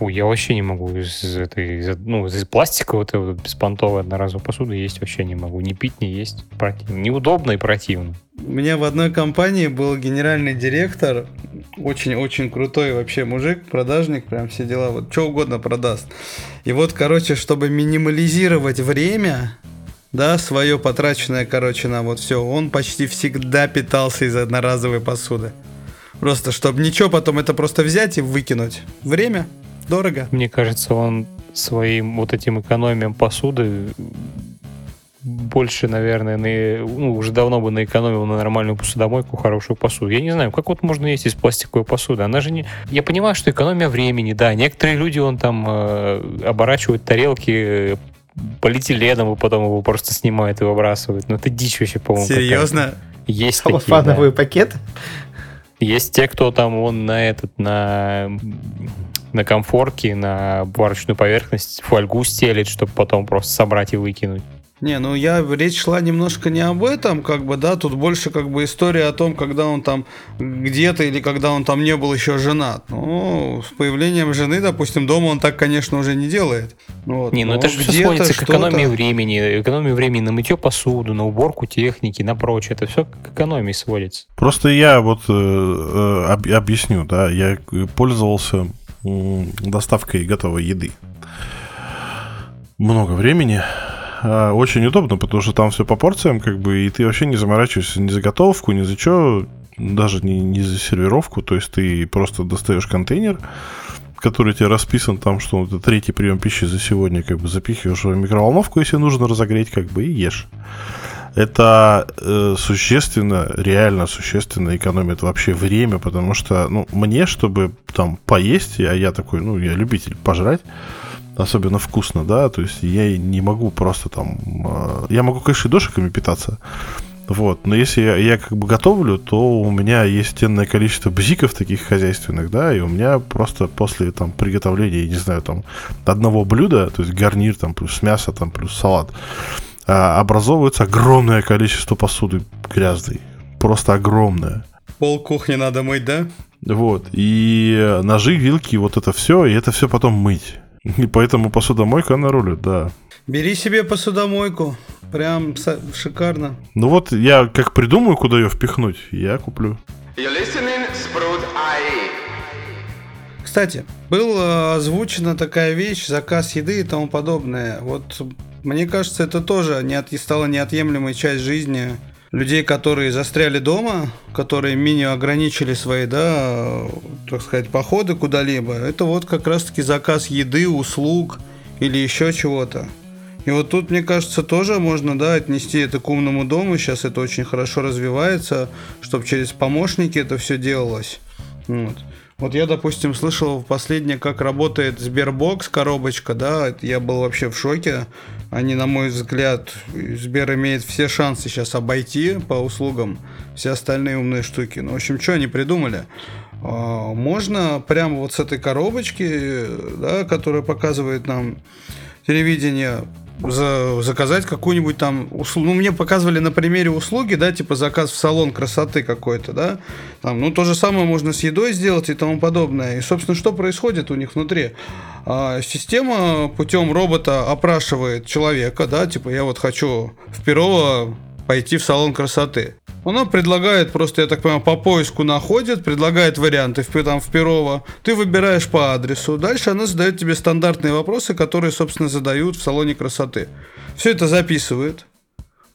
Фу, я вообще не могу из этой, из, ну, из пластика вот этой беспонтовой одноразовой посуды есть вообще не могу. Ни пить, ни есть. Противно. Неудобно и противно. У меня в одной компании был генеральный директор, очень-очень крутой вообще мужик, продажник, прям все дела, вот что угодно продаст. И вот, короче, чтобы минимализировать время, да, свое потраченное, короче, на вот все, он почти всегда питался из одноразовой посуды. Просто, чтобы ничего потом это просто взять и выкинуть. Время дорого. Мне кажется, он своим вот этим экономием посуды больше, наверное, на, ну, уже давно бы наэкономил на нормальную посудомойку, хорошую посуду. Я не знаю, как вот можно есть из пластиковой посуды? Она же не... Я понимаю, что экономия времени, да. Некоторые люди, он там э, оборачивают тарелки э, полиэтиленом, и потом его просто снимают и выбрасывают. Ну, это дичь вообще, по-моему. Серьезно? Есть Целлофановый такие, да. пакет? Есть те, кто там, он на этот, на на комфорке, на варочную поверхность фольгу стелит, чтобы потом просто собрать и выкинуть. Не, ну я речь шла немножко не об этом, как бы, да, тут больше как бы история о том, когда он там где-то или когда он там не был еще женат. Ну, с появлением жены, допустим, дома он так, конечно, уже не делает. Вот. Не, ну это же все сводится к экономии времени, экономии времени на мытье посуду, на уборку техники, на прочее. Это все к экономии сводится. Просто я вот э, э, объясню, да, я пользовался доставкой готовой еды. Много времени. А, очень удобно, потому что там все по порциям, как бы, и ты вообще не заморачиваешься ни за готовку, ни за что, даже не, не за сервировку. То есть ты просто достаешь контейнер, который тебе расписан там, что это третий прием пищи за сегодня, как бы запихиваешь в микроволновку, если нужно разогреть, как бы, и ешь. Это э, существенно, реально существенно экономит вообще время, потому что, ну, мне, чтобы там поесть, а я такой, ну, я любитель пожрать, особенно вкусно, да, то есть я не могу просто там, э, я могу, конечно, и дошиками питаться, вот. Но если я, я как бы готовлю, то у меня есть стенное количество бзиков таких хозяйственных, да, и у меня просто после там приготовления, не знаю, там одного блюда, то есть гарнир там плюс мясо там плюс салат, а, образовывается огромное количество посуды грязной. Просто огромное. Пол кухни надо мыть, да? Вот. И ножи, вилки, вот это все, и это все потом мыть. И поэтому посудомойка она рулит, да. Бери себе посудомойку. Прям шикарно. Ну вот я как придумаю, куда ее впихнуть, я куплю. Кстати, была озвучена такая вещь, заказ еды и тому подобное. Вот мне кажется, это тоже не от, стала неотъемлемой часть жизни людей, которые застряли дома, которые мини ограничили свои, да, так сказать, походы куда-либо. Это вот как раз-таки заказ еды, услуг или еще чего-то. И вот тут, мне кажется, тоже можно, да, отнести это к умному дому. Сейчас это очень хорошо развивается, чтобы через помощники это все делалось. Вот. Вот я, допустим, слышал последнее, как работает Сбербокс, коробочка, да, я был вообще в шоке. Они, на мой взгляд, Сбер имеет все шансы сейчас обойти по услугам все остальные умные штуки. Ну, в общем, что они придумали? А, можно прямо вот с этой коробочки, да, которая показывает нам телевидение, за, заказать какую-нибудь там услугу. Ну, мне показывали на примере услуги, да, типа заказ в салон красоты какой-то, да. Там, ну, то же самое можно с едой сделать и тому подобное. И, собственно, что происходит у них внутри? А, система путем робота опрашивает человека, да, типа я вот хочу в Перово пойти в салон красоты. Она предлагает, просто, я так понимаю, по поиску находит, предлагает варианты в, там, в Перово. Ты выбираешь по адресу. Дальше она задает тебе стандартные вопросы, которые, собственно, задают в салоне красоты. Все это записывает.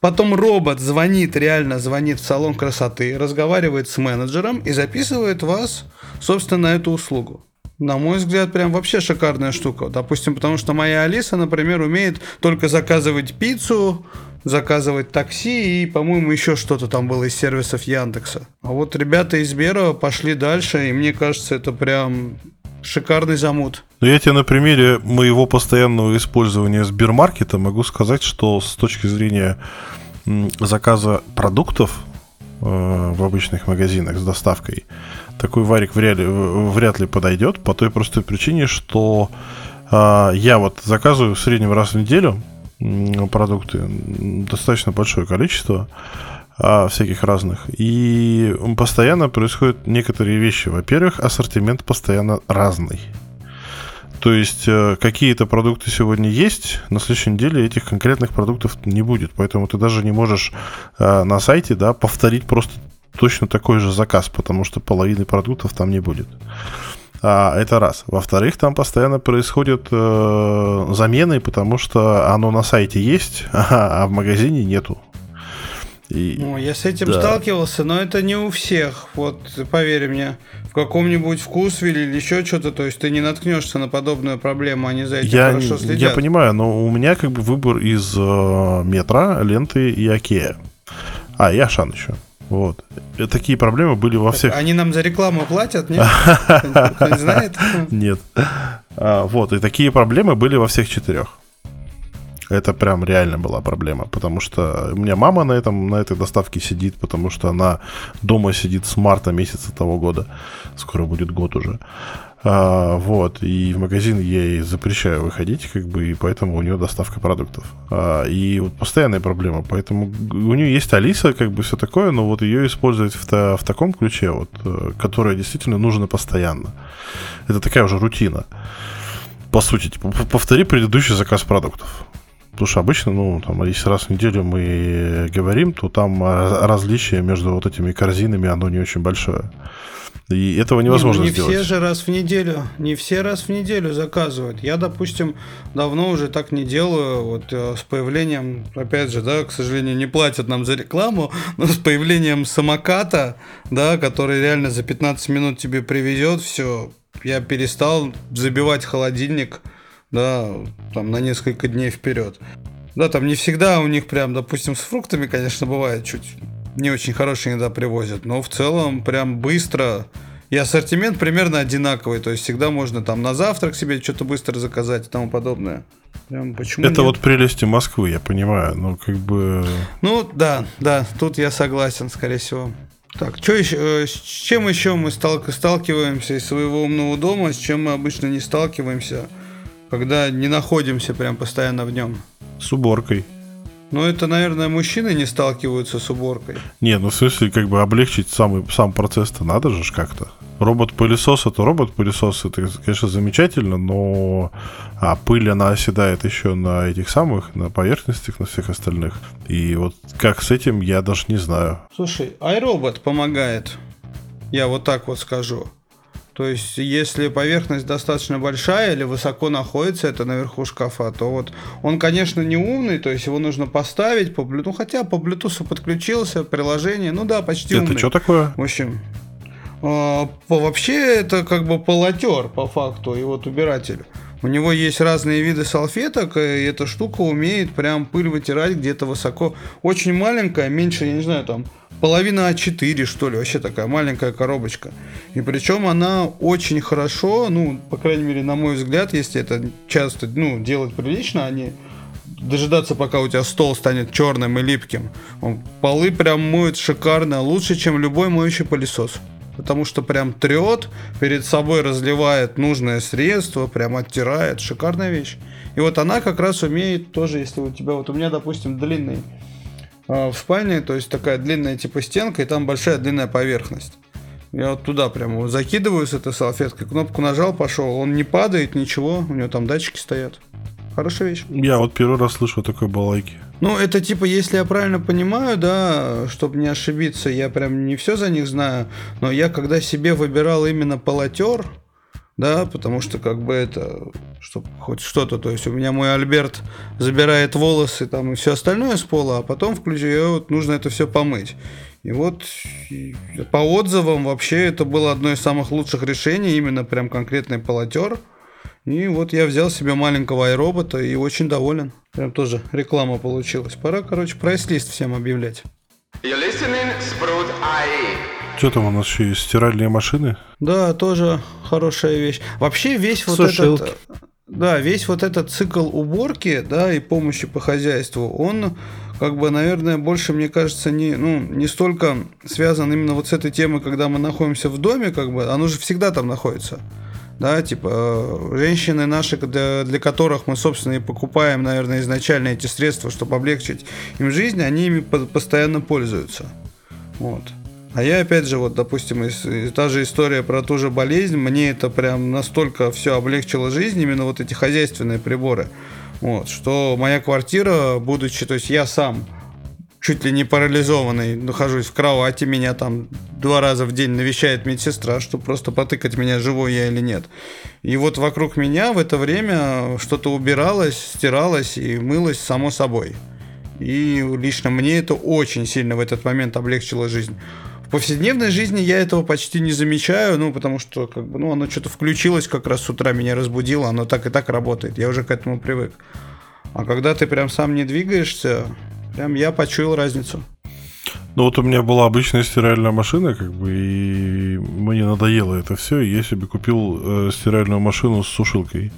Потом робот звонит, реально звонит в салон красоты, разговаривает с менеджером и записывает вас, собственно, на эту услугу. На мой взгляд, прям вообще шикарная штука. Допустим, потому что моя Алиса, например, умеет только заказывать пиццу, заказывать такси и, по-моему, еще что-то там было из сервисов Яндекса. А вот ребята из Берова пошли дальше, и мне кажется, это прям шикарный замут. Ну, я тебе на примере моего постоянного использования Сбермаркета могу сказать, что с точки зрения заказа продуктов э, в обычных магазинах с доставкой, такой варик вряд ли, вряд ли подойдет по той простой причине, что э, я вот заказываю в среднем раз в неделю продукты, достаточно большое количество э, всяких разных, и постоянно происходят некоторые вещи. Во-первых, ассортимент постоянно разный. То есть э, какие-то продукты сегодня есть, на следующей неделе этих конкретных продуктов не будет. Поэтому ты даже не можешь э, на сайте да, повторить просто точно такой же заказ, потому что половины продуктов там не будет. А, это раз. Во-вторых, там постоянно происходят э, замены, потому что оно на сайте есть, а в магазине нету. И... Ну, я с этим да. сталкивался, но это не у всех. Вот поверь мне, в каком-нибудь вкусвиле или еще что-то, то есть ты не наткнешься на подобную проблему, они за этим я, хорошо следят. Я понимаю, но у меня как бы выбор из э, метра, ленты и Окея. А, и Ашан еще. Вот. И такие проблемы были во всех... Они нам за рекламу платят, нет? Кто не знает? Нет. А, вот, и такие проблемы были во всех четырех. Это прям реально была проблема, потому что у меня мама на, этом, на этой доставке сидит, потому что она дома сидит с марта месяца того года. Скоро будет год уже. А, вот, и в магазин я ей запрещаю выходить, как бы, и поэтому у нее доставка продуктов. А, и вот постоянная проблема, поэтому у нее есть Алиса, как бы все такое, но вот ее использовать в, та, в таком ключе, вот, э, которое действительно нужно постоянно. Это такая уже рутина. По сути, типа, повтори предыдущий заказ продуктов. Потому что обычно, ну, там, если раз в неделю мы говорим, то там различие между вот этими корзинами, оно не очень большое. И этого невозможно не, ну, не сделать. Не все же раз в неделю, не все раз в неделю заказывают. Я, допустим, давно уже так не делаю. Вот э, с появлением, опять же, да, к сожалению, не платят нам за рекламу, но с появлением самоката, да, который реально за 15 минут тебе привезет, все, я перестал забивать холодильник да, там на несколько дней вперед. Да, там не всегда у них прям, допустим, с фруктами, конечно, бывает чуть не очень хорошие иногда привозят, но в целом прям быстро и ассортимент примерно одинаковый, то есть всегда можно там на завтрак себе что-то быстро заказать и тому подобное. Прям почему Это нет? вот прелести Москвы, я понимаю, ну как бы... Ну да, да, тут я согласен, скорее всего. Так, что еще, э, с чем еще мы сталкиваемся из своего умного дома, с чем мы обычно не сталкиваемся? когда не находимся прям постоянно в нем. С уборкой. Ну, это, наверное, мужчины не сталкиваются с уборкой. Не, ну, в смысле, как бы облегчить самый, сам процесс-то надо же как-то. Робот-пылесос это робот-пылесос, это, конечно, замечательно, но а пыль, она оседает еще на этих самых, на поверхностях, на всех остальных. И вот как с этим, я даже не знаю. Слушай, iRobot помогает. Я вот так вот скажу. То есть, если поверхность достаточно большая или высоко находится, это наверху шкафа, то вот он, конечно, не умный, то есть его нужно поставить по Bluetooth, ну хотя по Bluetooth подключился, приложение, ну да, почти это умный. Это что такое? В общем, э, вообще это как бы полотер по факту и вот убиратель. У него есть разные виды салфеток, и эта штука умеет прям пыль вытирать где-то высоко. Очень маленькая, меньше, я не знаю, там половина А4, что ли, вообще такая маленькая коробочка. И причем она очень хорошо, ну, по крайней мере, на мой взгляд, если это часто, ну, делать прилично, они дожидаться, пока у тебя стол станет черным и липким. Он полы прям моет шикарно, лучше, чем любой моющий пылесос. Потому что прям трет, перед собой разливает нужное средство, прям оттирает. Шикарная вещь. И вот она как раз умеет тоже, если у тебя, вот у меня, допустим, длинный а, в спальне, то есть такая длинная типа стенка, и там большая длинная поверхность. Я вот туда прямо закидываю с этой салфеткой, кнопку нажал, пошел. Он не падает, ничего, у него там датчики стоят. Хорошая вещь. Я вот первый раз слышу о такой балайке. Ну, это типа, если я правильно понимаю, да, чтобы не ошибиться, я прям не все за них знаю, но я когда себе выбирал именно полотер, да, потому что как бы это, чтобы хоть что-то, то есть у меня мой Альберт забирает волосы там и все остальное с пола, а потом включаю, вот нужно это все помыть. И вот по отзывам вообще это было одно из самых лучших решений, именно прям конкретный полотер. И вот я взял себе маленького айробота и очень доволен. Прям тоже реклама получилась. Пора, короче, прайс-лист всем объявлять. You're listening, Sprout. Что там у нас еще есть? Стиральные машины? Да, тоже хорошая вещь. Вообще весь вот Сушилки. этот... Да, весь вот этот цикл уборки, да, и помощи по хозяйству, он, как бы, наверное, больше, мне кажется, не, ну, не столько связан именно вот с этой темой, когда мы находимся в доме, как бы, оно же всегда там находится. Да, типа, э, женщины наши, для, для которых мы, собственно, и покупаем, наверное, изначально эти средства, чтобы облегчить им жизнь, они ими по- постоянно пользуются. Вот. А я опять же, вот, допустим, та же история про ту же болезнь, мне это прям настолько все облегчило жизнь, именно вот эти хозяйственные приборы, вот, что моя квартира, будучи, то есть я сам чуть ли не парализованный, нахожусь в кровати, меня там два раза в день навещает медсестра, чтобы просто потыкать меня, живой я или нет. И вот вокруг меня в это время что-то убиралось, стиралось и мылось само собой. И лично мне это очень сильно в этот момент облегчило жизнь. В повседневной жизни я этого почти не замечаю, ну, потому что, как бы, ну, оно что-то включилось как раз с утра, меня разбудило, оно так и так работает, я уже к этому привык. А когда ты прям сам не двигаешься, прям я почуял разницу. Ну вот у меня была обычная стиральная машина, как бы, и мне надоело это все, и я себе купил э, стиральную машину с сушилкой.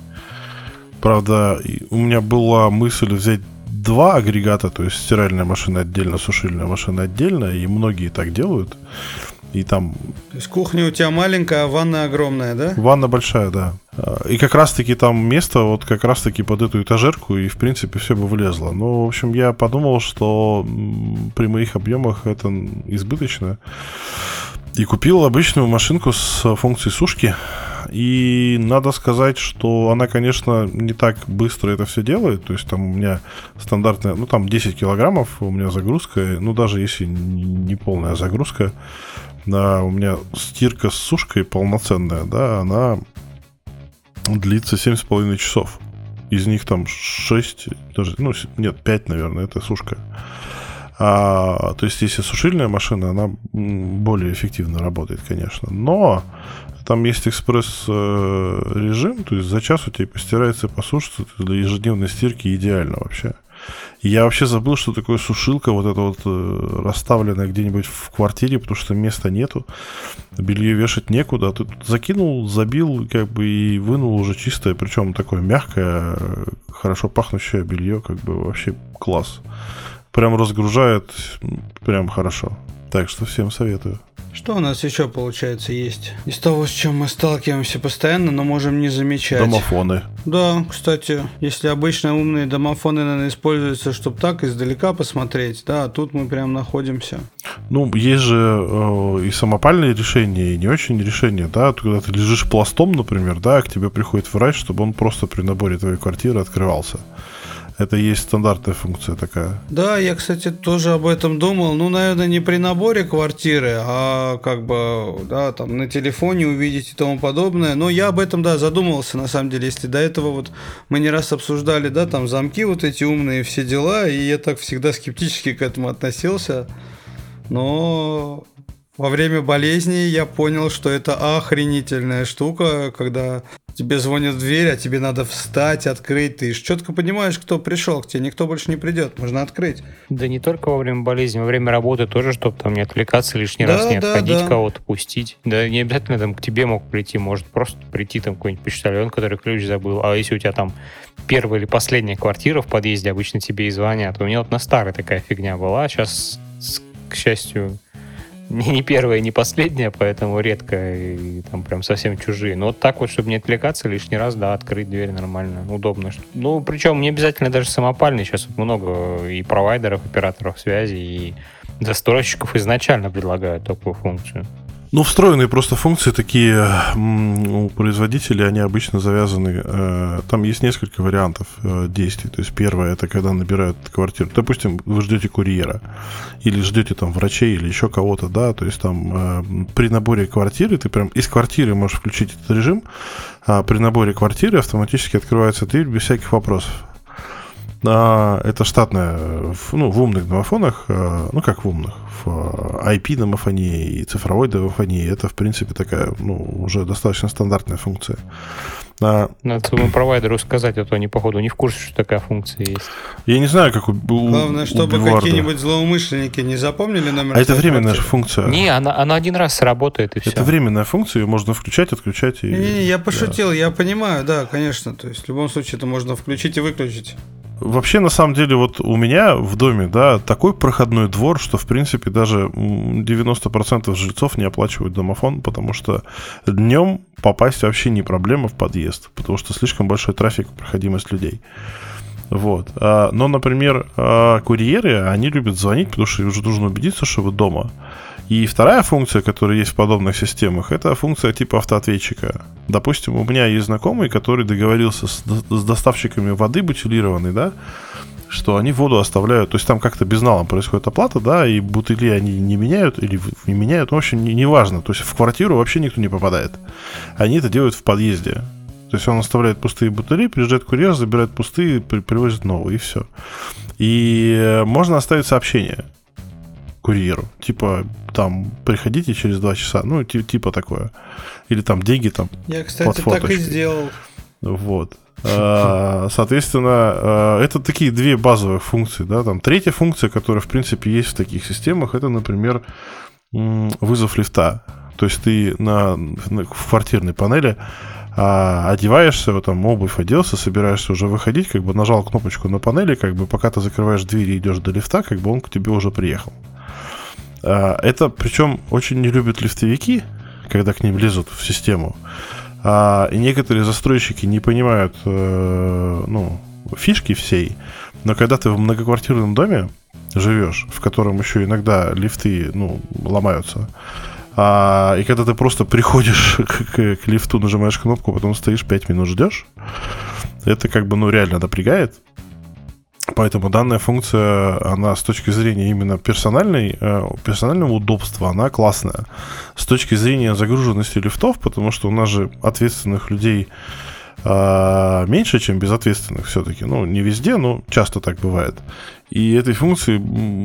Правда, у меня была мысль взять два агрегата, то есть стиральная машина отдельно, сушильная машина отдельно, и многие так делают. И там То есть кухня у тебя маленькая, а ванна огромная, да? Ванна большая, да. А, И как раз-таки там место вот как раз-таки под эту этажерку, и в принципе все бы влезло. Но, в общем, я подумал, что при моих объемах это избыточно. И купил обычную машинку с функцией сушки. И надо сказать, что она, конечно, не так быстро это все делает. То есть там у меня стандартная, ну там 10 килограммов у меня загрузка. Ну даже если не полная загрузка, да, у меня стирка с сушкой полноценная, да, она длится 7,5 часов. Из них там 6, даже, ну, нет, 5, наверное, это сушка. А, то есть, если сушильная машина, она более эффективно работает, конечно. Но там есть экспресс-режим, то есть за час у тебя постирается и посушится, для ежедневной стирки идеально вообще. Я вообще забыл, что такое сушилка, вот это вот э, расставленная где-нибудь в квартире, потому что места нету, белье вешать некуда. Тут закинул, забил, как бы и вынул уже чистое, причем такое мягкое, хорошо пахнущее белье, как бы вообще класс. Прям разгружает, прям хорошо. Так что всем советую. Что у нас еще, получается, есть? Из того, с чем мы сталкиваемся постоянно, но можем не замечать. Домофоны. Да, кстати, если обычно умные домофоны, наверное, используются, чтобы так издалека посмотреть, да, а тут мы прям находимся. Ну, есть же э, и самопальные решения, и не очень решения, да, когда ты лежишь пластом, например, да, к тебе приходит врач, чтобы он просто при наборе твоей квартиры открывался. Это есть стандартная функция такая. Да, я, кстати, тоже об этом думал. Ну, наверное, не при наборе квартиры, а как бы, да, там на телефоне увидеть и тому подобное. Но я об этом, да, задумывался, на самом деле. Если до этого вот мы не раз обсуждали, да, там замки вот эти умные, все дела, и я так всегда скептически к этому относился. Но во время болезни я понял, что это охренительная штука, когда тебе звонят в дверь, а тебе надо встать, открыть. Ты четко понимаешь, кто пришел к тебе, никто больше не придет, можно открыть. Да не только во время болезни, во время работы тоже, чтобы там не отвлекаться лишний Да, раз, не да, отходить, да. кого-то пустить. Да не обязательно там к тебе мог прийти, может просто прийти там какой-нибудь почтальон, который ключ забыл. А если у тебя там первая или последняя квартира в подъезде, обычно тебе и звонят. У меня вот на старой такая фигня была, сейчас, к счастью, не, не первая, не последняя, поэтому редко и там прям совсем чужие. Но вот так вот, чтобы не отвлекаться лишний раз, да, открыть дверь нормально, удобно. Ну, причем не обязательно даже самопальный. Сейчас вот много и провайдеров, операторов связи, и застройщиков изначально предлагают такую функцию. Ну, встроенные просто функции такие у производителей, они обычно завязаны. Э, там есть несколько вариантов э, действий. То есть первое, это когда набирают квартиру. Допустим, вы ждете курьера или ждете там врачей или еще кого-то, да, то есть там э, при наборе квартиры ты прям из квартиры можешь включить этот режим, а при наборе квартиры автоматически открывается дверь без всяких вопросов. А, это штатная, ну, в умных домофонах, э, ну, как в умных, в IP-домофонии и цифровой домофонии, это, в принципе, такая, ну, уже достаточно стандартная функция. А, Надо своему провайдеру сказать, а то они, походу, не в курсе, что такая функция есть. Я не знаю, как у, у Главное, чтобы какие-нибудь злоумышленники не запомнили номер. А это временная же функция. Не, она, она один раз сработает и все. Это временная функция, ее можно включать, отключать. И... Не-не, я пошутил, да. я понимаю, да, конечно. То есть в любом случае это можно включить и выключить. Вообще, на самом деле, вот у меня в доме, да, такой проходной двор, что, в принципе, даже 90% жильцов не оплачивают домофон, потому что днем попасть вообще не проблема в подъезд, потому что слишком большой трафик, проходимость людей. Вот. А, но, например, а, курьеры, они любят звонить, потому что уже нужно убедиться, что вы дома. И вторая функция, которая есть в подобных системах, это функция типа автоответчика. Допустим, у меня есть знакомый, который договорился с, с доставщиками воды бутилированной, да, что они воду оставляют, то есть там как-то безналом происходит оплата, да, и бутыли они не меняют или не меняют, в общем, не, не то есть в квартиру вообще никто не попадает. Они это делают в подъезде. То есть он оставляет пустые бутыли, приезжает курьер, забирает пустые, при, привозит новые, и все. И можно оставить сообщение курьеру. Типа, там, приходите через два часа. Ну, типа такое. Или там деньги там Я, кстати, так и сделал. Вот. А, соответственно, а, это такие две базовые функции. Да? Там третья функция, которая, в принципе, есть в таких системах, это, например, вызов лифта. То есть ты на, на в квартирной панели а, одеваешься, вот там обувь оделся, собираешься уже выходить, как бы нажал кнопочку на панели, как бы пока ты закрываешь дверь и идешь до лифта, как бы он к тебе уже приехал. А, это причем очень не любят лифтовики, когда к ним лезут в систему. А, и некоторые застройщики не понимают э, ну, фишки всей. Но когда ты в многоквартирном доме живешь, в котором еще иногда лифты ну, ломаются, а, и когда ты просто приходишь к, к, к лифту, нажимаешь кнопку, потом стоишь 5 минут ждешь, это как бы ну реально напрягает. Поэтому данная функция, она с точки зрения именно персональной, э, персонального удобства, она классная. С точки зрения загруженности лифтов, потому что у нас же ответственных людей э, меньше, чем безответственных все-таки. Ну, не везде, но часто так бывает. И этой функции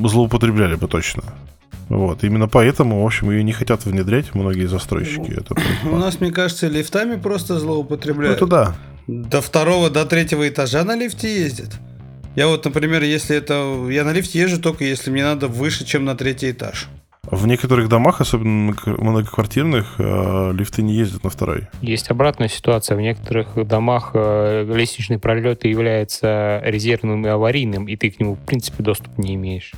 злоупотребляли бы точно. Вот, именно поэтому, в общем, ее не хотят внедрять многие застройщики. Это у нас, мне кажется, лифтами просто злоупотребляют. Ну, это да. До второго, до третьего этажа на лифте ездят. Я вот, например, если это... Я на лифте езжу только если мне надо выше, чем на третий этаж. В некоторых домах, особенно многоквартирных, э, лифты не ездят на второй. Есть обратная ситуация. В некоторых домах э, лестничный пролет является резервным и аварийным, и ты к нему, в принципе, доступ не имеешь.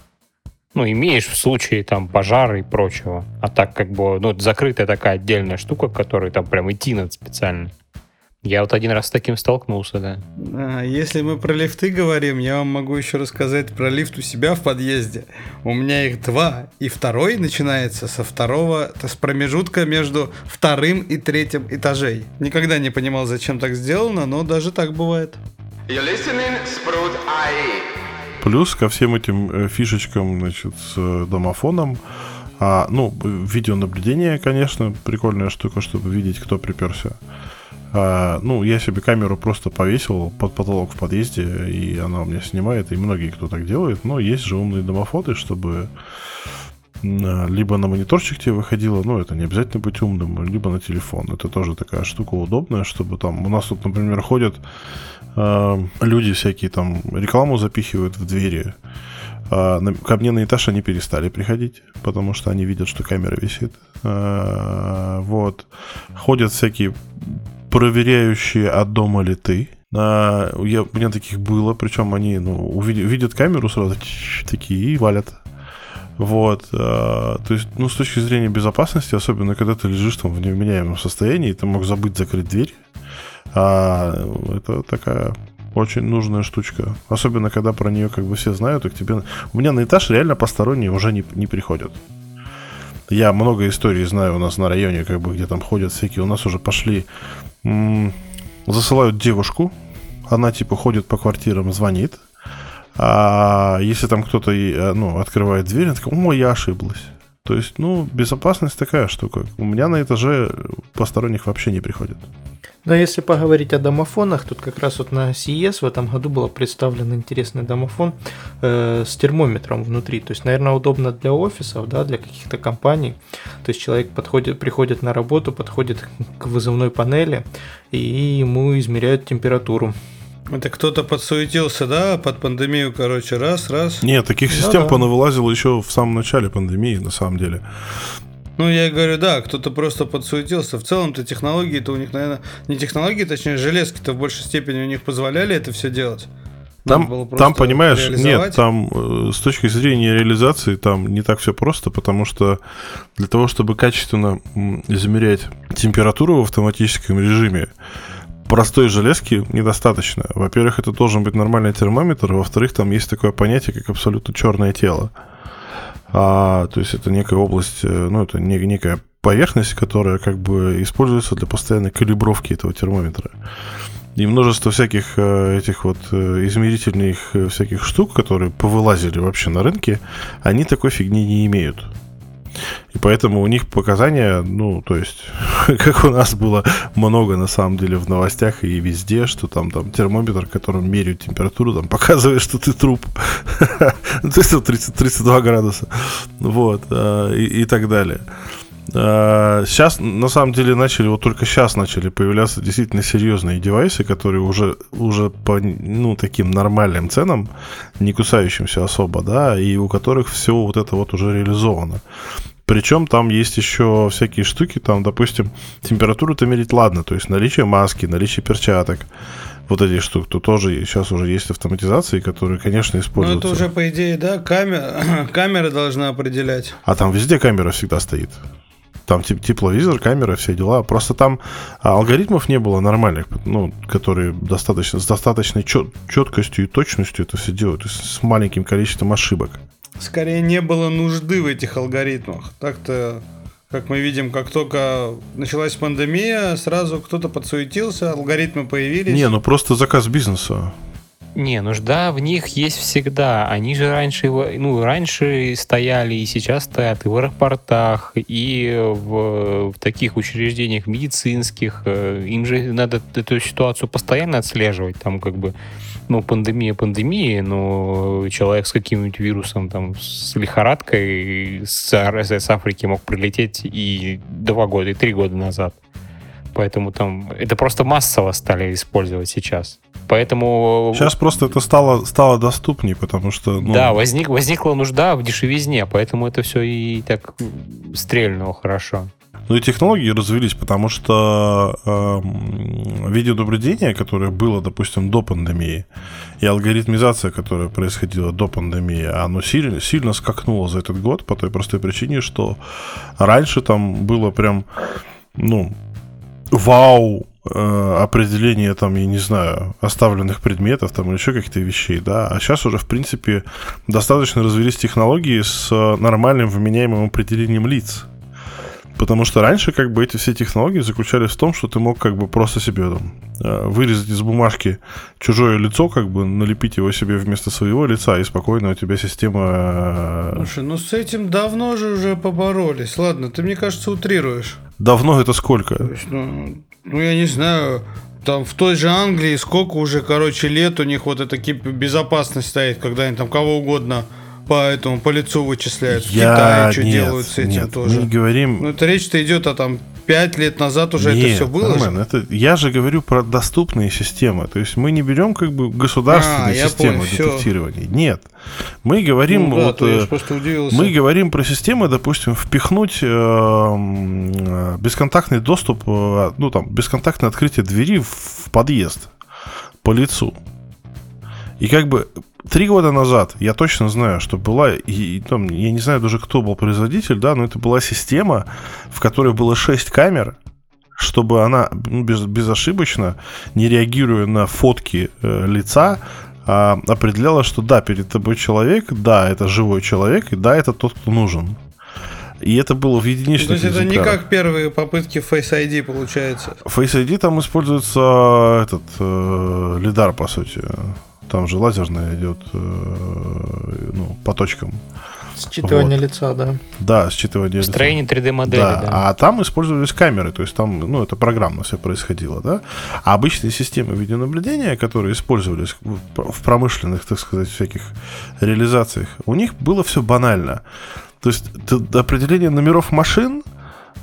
Ну, имеешь в случае там пожара и прочего. А так как бы, ну, закрытая такая отдельная штука, которой там прям идти надо специально. Я вот один раз с таким столкнулся, да. А, если мы про лифты говорим, я вам могу еще рассказать про лифт у себя в подъезде. У меня их два, и второй начинается со второго, то с промежутка между вторым и третьим этажей. Никогда не понимал, зачем так сделано, но даже так бывает. Плюс ко всем этим э, фишечкам, значит, с э, домофоном, а, ну, видеонаблюдение, конечно, прикольная штука, чтобы видеть, кто приперся. А, ну, я себе камеру просто повесил под потолок в подъезде, и она у меня снимает, и многие кто так делает, но есть же умные домофоны, чтобы а, либо на мониторчик тебе выходило, ну, это не обязательно быть умным, либо на телефон. Это тоже такая штука удобная, чтобы там... У нас тут, например, ходят э, люди всякие там рекламу запихивают в двери. На, ко мне на этаж они перестали приходить, потому что они видят, что камера висит. Э, вот. Ходят всякие проверяющие, от дома ли ты. А, я, у меня таких было, причем они ну, увидят, видят камеру сразу такие и валят. Вот, а, то есть, ну, с точки зрения безопасности, особенно когда ты лежишь там в невменяемом состоянии, ты мог забыть закрыть дверь, а, это такая очень нужная штучка. Особенно, когда про нее как бы все знают, и к тебе... У меня на этаж реально посторонние уже не, не приходят. Я много историй знаю у нас на районе, как бы, где там ходят всякие. У нас уже пошли... м- засылают девушку, она типа ходит по квартирам, звонит. А если там кто-то ей, ну, открывает дверь, она такая, о, я ошиблась. То есть, ну, безопасность такая штука. У меня на этаже посторонних вообще не приходит. Но если поговорить о домофонах, тут как раз вот на CES в этом году был представлен интересный домофон э, с термометром внутри. То есть, наверное, удобно для офисов, да, для каких-то компаний. То есть человек подходит, приходит на работу, подходит к вызывной панели и ему измеряют температуру. Это кто-то подсуетился, да, под пандемию, короче, раз, раз. Нет, таких систем да. понавылазило еще в самом начале пандемии, на самом деле. Ну, я говорю, да, кто-то просто подсуетился. В целом-то технологии-то у них, наверное, не технологии, точнее, железки-то в большей степени у них позволяли это все делать. Там, было просто там понимаешь, нет, там э, с точки зрения реализации там не так все просто, потому что для того, чтобы качественно измерять температуру в автоматическом режиме, простой железки недостаточно. Во-первых, это должен быть нормальный термометр, во-вторых, там есть такое понятие, как абсолютно черное тело. А, то есть это некая область, э, ну, это не- некая поверхность, которая как бы используется для постоянной калибровки этого термометра. И множество всяких э, этих вот э, измерительных всяких штук, которые повылазили вообще на рынке, они такой фигни не имеют. И поэтому у них показания, ну, то есть, как у нас было много на самом деле в новостях и везде, что там, там термометр, которым меряют температуру, там показывает, что ты труп. То есть там 30, 32 градуса. Вот. а, и так далее. Сейчас, на самом деле, начали, вот только сейчас начали появляться действительно серьезные девайсы, которые уже, уже по, ну, таким нормальным ценам, не кусающимся особо, да, и у которых все вот это вот уже реализовано. Причем там есть еще всякие штуки, там, допустим, температуру-то мерить ладно, то есть наличие маски, наличие перчаток, вот эти штуки, то тоже сейчас уже есть автоматизации, которые, конечно, Ну, используются. это уже, по идее, да, камера, камера должна определять. А там везде камера всегда стоит. Там теп- тепловизор, камера, все дела. Просто там а, алгоритмов не было нормальных, ну, которые достаточно, с достаточной чет- четкостью и точностью это все делают, то есть с маленьким количеством ошибок. Скорее, не было нужды в этих алгоритмах. Так-то, как мы видим, как только началась пандемия, сразу кто-то подсуетился, алгоритмы появились. Не, ну просто заказ бизнеса. Не, нужда в них есть всегда. Они же раньше, ну, раньше стояли и сейчас стоят и в аэропортах, и в, в таких учреждениях медицинских. Э, Им же надо эту ситуацию постоянно отслеживать. Там как бы, ну, пандемия пандемии, но человек с каким-нибудь вирусом, там, с лихорадкой с, с Африки мог прилететь и два года, и три года назад. Поэтому там это просто массово стали использовать сейчас. Поэтому Сейчас просто это стало, стало доступнее, потому что... ну, да, возник, возникла нужда в дешевизне, поэтому это все и так стрельнуло хорошо. Ну и технологии развились, потому что эм, видеонаблюдение, которое было, допустим, до пандемии, и алгоритмизация, которая происходила до пандемии, оно сильно, сильно скакнуло за этот год по той простой причине, что раньше там было прям, ну, вау, э, определение там, я не знаю, оставленных предметов там или еще каких-то вещей, да, а сейчас уже, в принципе, достаточно развились технологии с э, нормальным вменяемым определением лиц. Потому что раньше как бы эти все технологии заключались в том, что ты мог как бы просто себе там э, вырезать из бумажки чужое лицо, как бы налепить его себе вместо своего лица, и спокойно у тебя система... э, Слушай, ну с этим давно же уже поборолись. Ладно, ты, мне кажется, утрируешь. Давно это сколько? То есть, ну, ну, я не знаю, там в той же Англии сколько уже, короче, лет у них вот эта безопасность стоит, когда они там кого угодно по этому по лицу вычисляют. В Китае что нет, делают с этим нет, тоже. Не говорим... Ну, это речь-то идет о там 5 лет назад уже это Нет, все было. нормально, это, я же говорю про доступные системы. То есть мы не берем как бы государственные А, системы понял, детектирования. Нет. Мы говорим Ну да, вот... э. Мы говорим про системы, допустим, впихнуть э, э, бесконтактный доступ, э, ну там, бесконтактное открытие двери в подъезд по лицу. И как бы три года назад я точно знаю, что была, и, и там, я не знаю даже, кто был производитель, да, но это была система, в которой было 6 камер, чтобы она ну, без, безошибочно, не реагируя на фотки э, лица, а, определяла, что да, перед тобой человек, да, это живой человек, и да, это тот, кто нужен. И это было в единичных То есть это не как первые попытки Face ID получается. Face ID там используется этот э, лидар, по сути. Там же лазерный идет э, ну, по точкам. Считывание Вот. лица, да. Да, считывание лица. Строение 3D-модели, Да, да. а там использовались камеры, то есть там, ну, это программно все происходило, да. А обычные системы видеонаблюдения, которые использовались в промышленных, так сказать, всяких реализациях, у них было все банально. То есть определение номеров машин,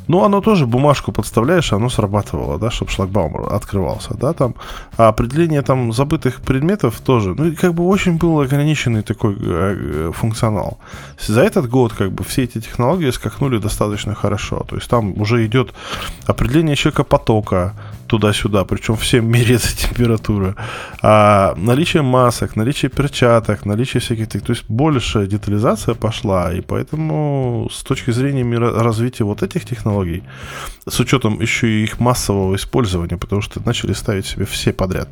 ну, оно тоже бумажку подставляешь, оно срабатывало, да, чтобы шлагбаум открывался, да, там. А определение там забытых предметов тоже, ну, как бы очень был ограниченный такой э, э, функционал. За этот год как бы все эти технологии скакнули достаточно хорошо. То есть там уже идет определение потока туда-сюда, причем всем меряется температура, а наличие масок, наличие перчаток, наличие всяких... То есть большая детализация пошла, и поэтому с точки зрения мира- развития вот этих технологий, с учетом еще и их массового использования, потому что начали ставить себе все подряд,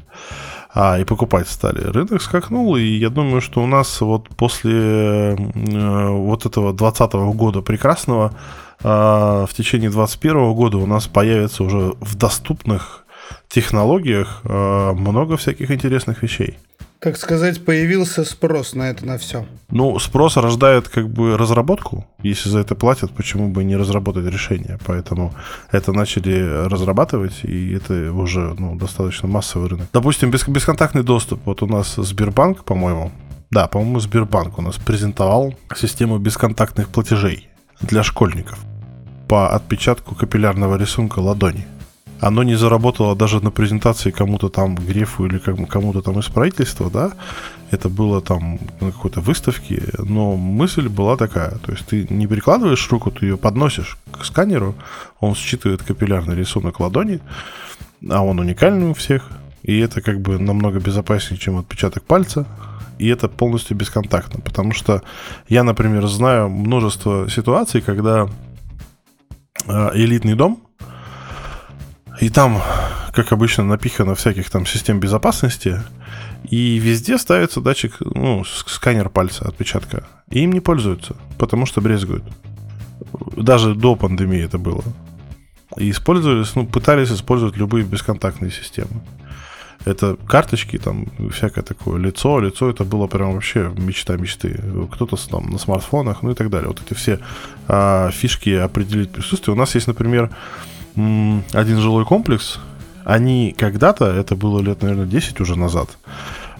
а, и покупать стали. Рынок скакнул, и я думаю, что у нас вот после э, вот этого 2020 года прекрасного в течение 2021 года у нас появится уже в доступных технологиях а, много всяких интересных вещей. Так сказать, появился спрос на это на все. Ну, спрос рождает как бы разработку. Если за это платят, почему бы не разработать решение? Поэтому это начали разрабатывать, и это уже ну, достаточно массовый рынок. Допустим, бес- бесконтактный доступ. Вот у нас Сбербанк, по-моему, да, по-моему, Сбербанк у нас презентовал систему бесконтактных платежей для школьников по отпечатку капиллярного рисунка ладони. Оно не заработало даже на презентации кому-то там Грефу или кому- кому-то там из правительства, да, это было там на какой-то выставке, но мысль была такая, то есть ты не прикладываешь руку, ты ее подносишь к сканеру, он считывает капиллярный рисунок ладони, а он уникальный у всех, и это как бы намного безопаснее, чем отпечаток пальца, и это полностью бесконтактно, потому что я, например, знаю множество ситуаций, когда элитный дом, и там, как обычно, напихано всяких там систем безопасности, и везде ставится датчик, ну, сканер пальца, отпечатка. И им не пользуются, потому что брезгуют. Даже до пандемии это было. И использовались, ну, пытались использовать любые бесконтактные системы. Это карточки, там, всякое такое, лицо, лицо, это было прям вообще мечта мечты. Кто-то там на смартфонах, ну и так далее. Вот эти все а, фишки определить присутствие. У нас есть, например, один жилой комплекс. Они когда-то, это было лет, наверное, 10 уже назад,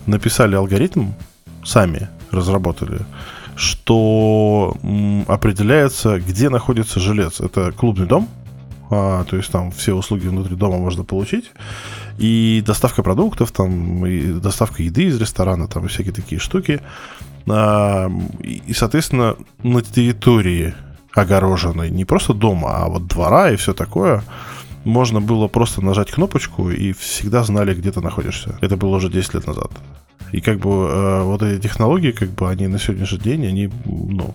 написали алгоритм, сами разработали, что определяется, где находится жилец. Это клубный дом, а, то есть там все услуги внутри дома можно получить. И доставка продуктов, там, и доставка еды из ресторана, там, и всякие такие штуки. А, и, соответственно, на территории огороженной, не просто дома, а вот двора и все такое, можно было просто нажать кнопочку и всегда знали, где ты находишься. Это было уже 10 лет назад. И как бы э, вот эти технологии, как бы они на сегодняшний день, они, ну,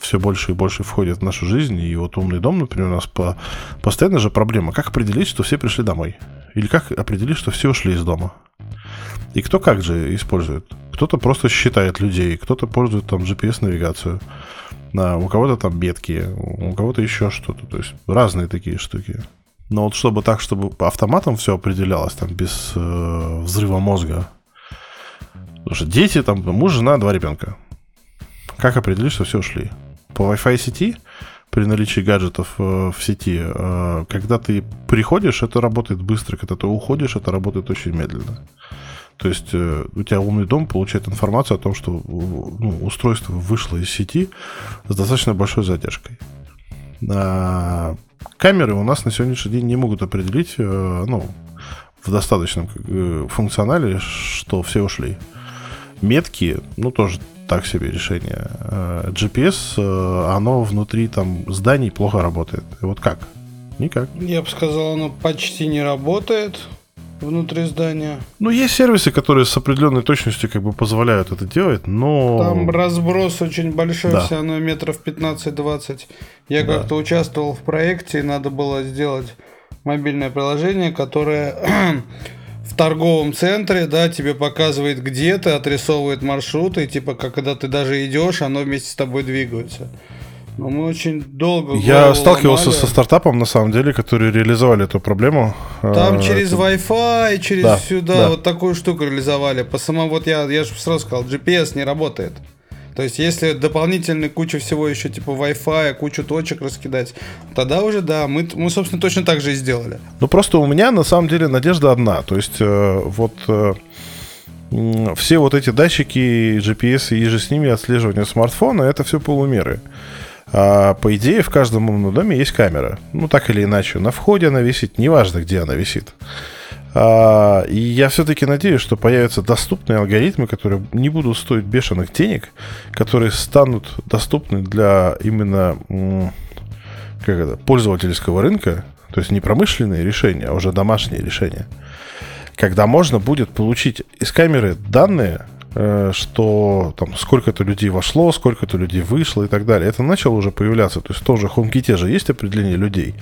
все больше и больше входят в нашу жизнь. И вот умный дом, например, у нас по, постоянно же проблема. Как определить, что все пришли домой? Или как определить, что все ушли из дома? И кто как же использует? Кто-то просто считает людей, кто-то пользует там GPS-навигацию, да, у кого-то там бетки, у кого-то еще что-то. То есть разные такие штуки. Но вот чтобы так, чтобы автоматом все определялось, там, без э, взрыва мозга. Потому что дети, там, муж, жена, два ребенка. Как определить, что все ушли? По Wi-Fi сети, при наличии гаджетов э, в сети, э, когда ты приходишь, это работает быстро, когда ты уходишь, это работает очень медленно. То есть э, у тебя умный дом получает информацию о том, что ну, устройство вышло из сети с достаточно большой задержкой. А камеры у нас на сегодняшний день не могут определить, ну, в достаточном функционале, что все ушли. Метки, ну, тоже так себе решение. Э, GPS, э, оно внутри там зданий плохо работает. И вот как? Никак. Я бы сказал, оно почти не работает внутри здания. Ну, есть сервисы, которые с определенной точностью как бы позволяют это делать, но... Там разброс очень большой, Да. все равно метров 15-20. Я Да. как-то участвовал в проекте, и надо было сделать мобильное приложение, которое в торговом центре, да, тебе показывает, где ты, отрисовывает маршруты, и типа, как когда ты даже идешь, оно вместе с тобой двигается. Но мы очень долго Я сталкивался ломали. со стартапом, на самом деле, которые реализовали эту проблему. Там Э, через это- Wi-Fi, через Да, сюда да. вот такую штуку реализовали. По самому вот я, я же сразу сказал, GPS не работает. То есть, если дополнительно кучу всего еще типа Wi-Fi, кучу точек раскидать, тогда уже да, мы, мы собственно точно так же и сделали. Ну, просто у меня, на самом деле, надежда одна. То есть, э, вот э, все вот эти датчики, GPS и же с ними отслеживание смартфона, это все полумеры. А, по идее, в каждом умном доме есть камера. Ну, так или иначе. На входе она висит, неважно, где она висит. А, и я все-таки надеюсь, что появятся доступные алгоритмы, которые не будут стоить бешеных денег, которые станут доступны для именно как это, пользовательского рынка, то есть не промышленные решения, а уже домашние решения, когда можно будет получить из камеры данные, э, что там сколько-то людей вошло, сколько-то людей вышло и так далее. Это начало уже появляться. То есть тоже в HomeKit же есть определение людей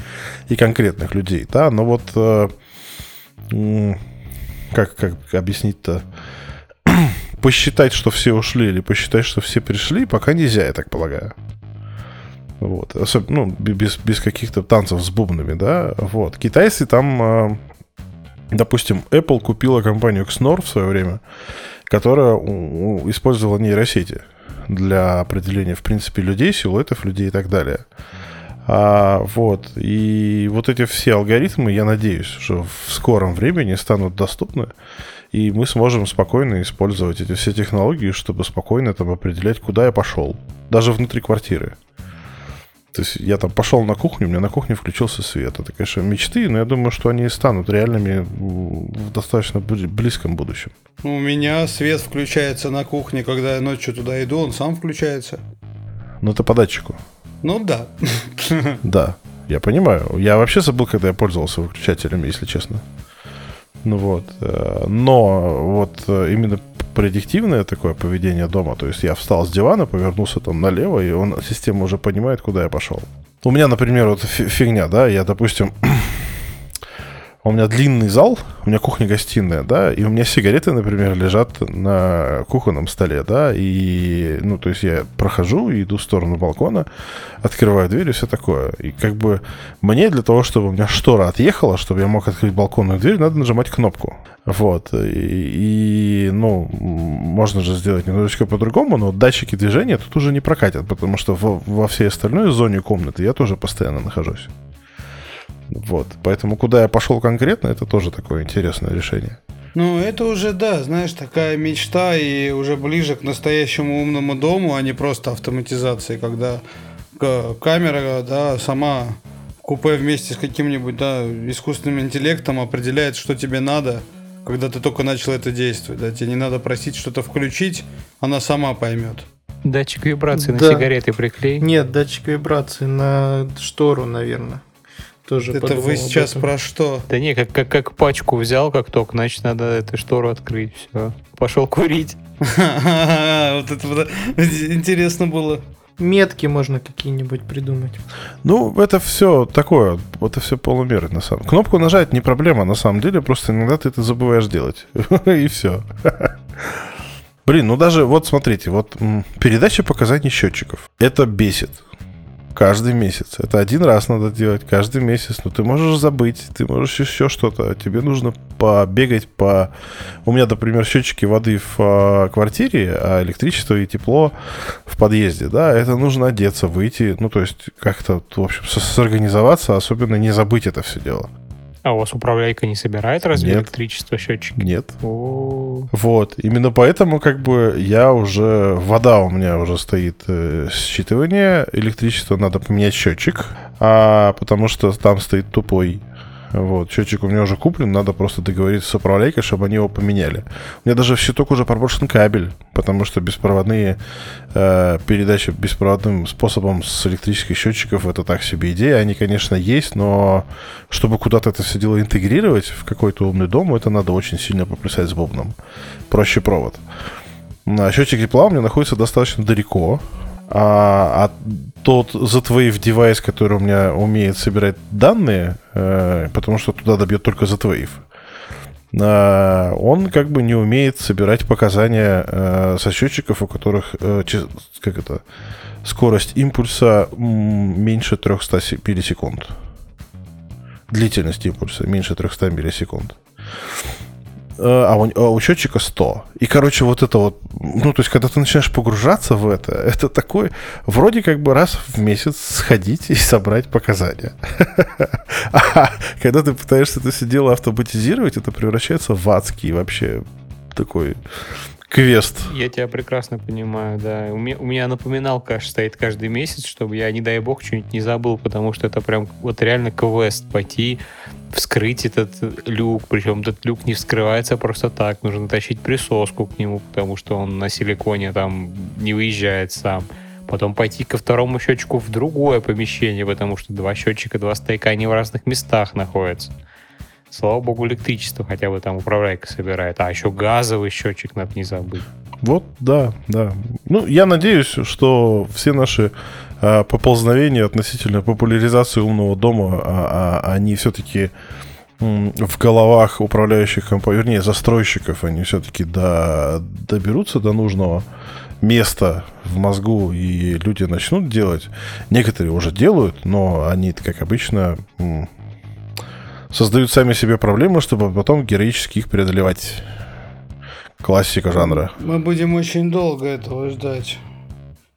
и конкретных людей, да, но вот э, как, как объяснить-то? посчитать, что все ушли, или посчитать, что все пришли, пока нельзя, я так полагаю. Вот. Особ- ну, без, без каких-то танцев с бубнами, да. Вот. Китайцы там, э, допустим, Apple купила компанию Xnor в свое время, которая использовала нейросети для определения, в принципе, людей, силуэтов людей и так далее. А, вот. И вот эти все алгоритмы, я надеюсь, что в скором времени станут доступны, и мы сможем спокойно использовать эти все технологии, чтобы спокойно там определять, куда я пошел. Даже внутри квартиры. То есть я там пошел на кухню, у меня на кухне включился свет. Это, конечно, мечты, но я думаю, что они станут реальными в достаточно бли- близком будущем. У меня свет включается на кухне, когда я ночью туда иду, он сам включается. Но это по датчику. Ну да. Да, я понимаю. Я вообще забыл, когда я пользовался выключателями, если честно. Ну вот. э, Но вот э, именно предиктивное такое поведение дома, то есть я встал с дивана, повернулся там налево, и он, система уже понимает, куда я пошел. У меня, например, вот фи- фигня, да, я, допустим, у меня длинный зал, у меня кухня-гостиная, да, и у меня сигареты, например, лежат на кухонном столе, да, и, ну, то есть я прохожу, иду в сторону балкона, открываю дверь и все такое. И как бы мне для того, чтобы у меня штора отъехала, чтобы я мог открыть балконную дверь, надо нажимать кнопку. Вот. И, и, ну, можно же сделать немножечко по-другому, но датчики движения тут уже не прокатят, потому что во, во всей остальной зоне комнаты я тоже постоянно нахожусь. Вот. Поэтому куда я пошел конкретно, это тоже такое интересное решение. Ну, это уже, да, знаешь, такая мечта и уже ближе к настоящему умному дому, а не просто автоматизации, когда камера, да, сама купе вместе с каким-нибудь, да, искусственным интеллектом определяет, что тебе надо, когда ты только начал это действовать, да, тебе не надо просить что-то включить, она сама поймет. Датчик вибрации на Да. сигареты приклей. Нет, датчик вибрации на штору, наверное. Тоже это вы сейчас про что? Да не, как, как, как пачку взял, как только, значит, надо эту штору открыть. Все. Пошел курить. Вот это вот интересно было. Метки можно какие-нибудь придумать. Ну, это все такое, это все полумеры на самом Кнопку нажать не проблема, на самом деле, просто иногда ты это забываешь делать. И все. Блин, ну даже, вот смотрите, вот передача показаний счетчиков. Это бесит. Каждый месяц. Это один раз надо делать, каждый месяц. Но ты можешь забыть, ты можешь еще что-то. Тебе нужно побегать по... У меня, например, счетчики воды в а, квартире, а электричество и тепло в подъезде, да, это нужно одеться, выйти, ну, то есть как-то, в общем, сорганизоваться, особенно не забыть это все дело. А у вас управляйка не собирает разве Нет. электричество счетчики? Нет. О, Вот, именно поэтому как бы я уже, вода у меня уже стоит э, считывание, электричество надо поменять счетчик, а, потому что там стоит тупой. Вот, счетчик у меня уже куплен, надо просто договориться с управляйкой, чтобы они его поменяли. У меня даже в щиток уже проброшен кабель, потому что беспроводные э, передачи беспроводным способом с электрических счетчиков это так себе идея. Они, конечно, есть, но чтобы куда-то это все дело интегрировать в какой-то умный дом, это надо очень сильно поплясать с бубном. Проще провод. А счетчик тепла у меня находится достаточно далеко. А, а тот Z-Wave девайс, который у меня умеет собирать данные, э, потому что туда добьет только Z-Wave, а, он как бы не умеет собирать показания а, со счетчиков, у которых а, как это, скорость импульса меньше 300 миллисекунд. Длительность импульса меньше 300 миллисекунд. А у, а у счетчика 100. И, короче, вот это вот, ну, то есть, когда ты начинаешь погружаться в это, это такой, вроде как бы раз в месяц сходить и собрать показания. А когда ты пытаешься это все дело автоматизировать, это превращается в адский вообще такой квест. Я тебя прекрасно понимаю, да. У меня, у меня напоминалка стоит каждый месяц, чтобы я, не дай бог, что-нибудь не забыл, потому что это прям вот реально квест пойти, вскрыть этот люк, причем этот люк не вскрывается просто так, нужно тащить присоску к нему, потому что он на силиконе там не выезжает сам. Потом пойти ко второму счетчику в другое помещение, потому что два счетчика, два стейка, они в разных местах находятся. Слава богу, электричество хотя бы там управляйка собирает. А еще газовый счетчик надо не забыть. Вот, да, да. Ну, я надеюсь, что все наши э, поползновения относительно популяризации умного дома, а, а, они все-таки в головах управляющих компаний, вернее, застройщиков, они все-таки до, доберутся до нужного места в мозгу, и люди начнут делать. Некоторые уже делают, но они, как обычно, создают сами себе проблемы, чтобы потом героически их преодолевать. Классика жанра. Мы будем очень долго этого ждать.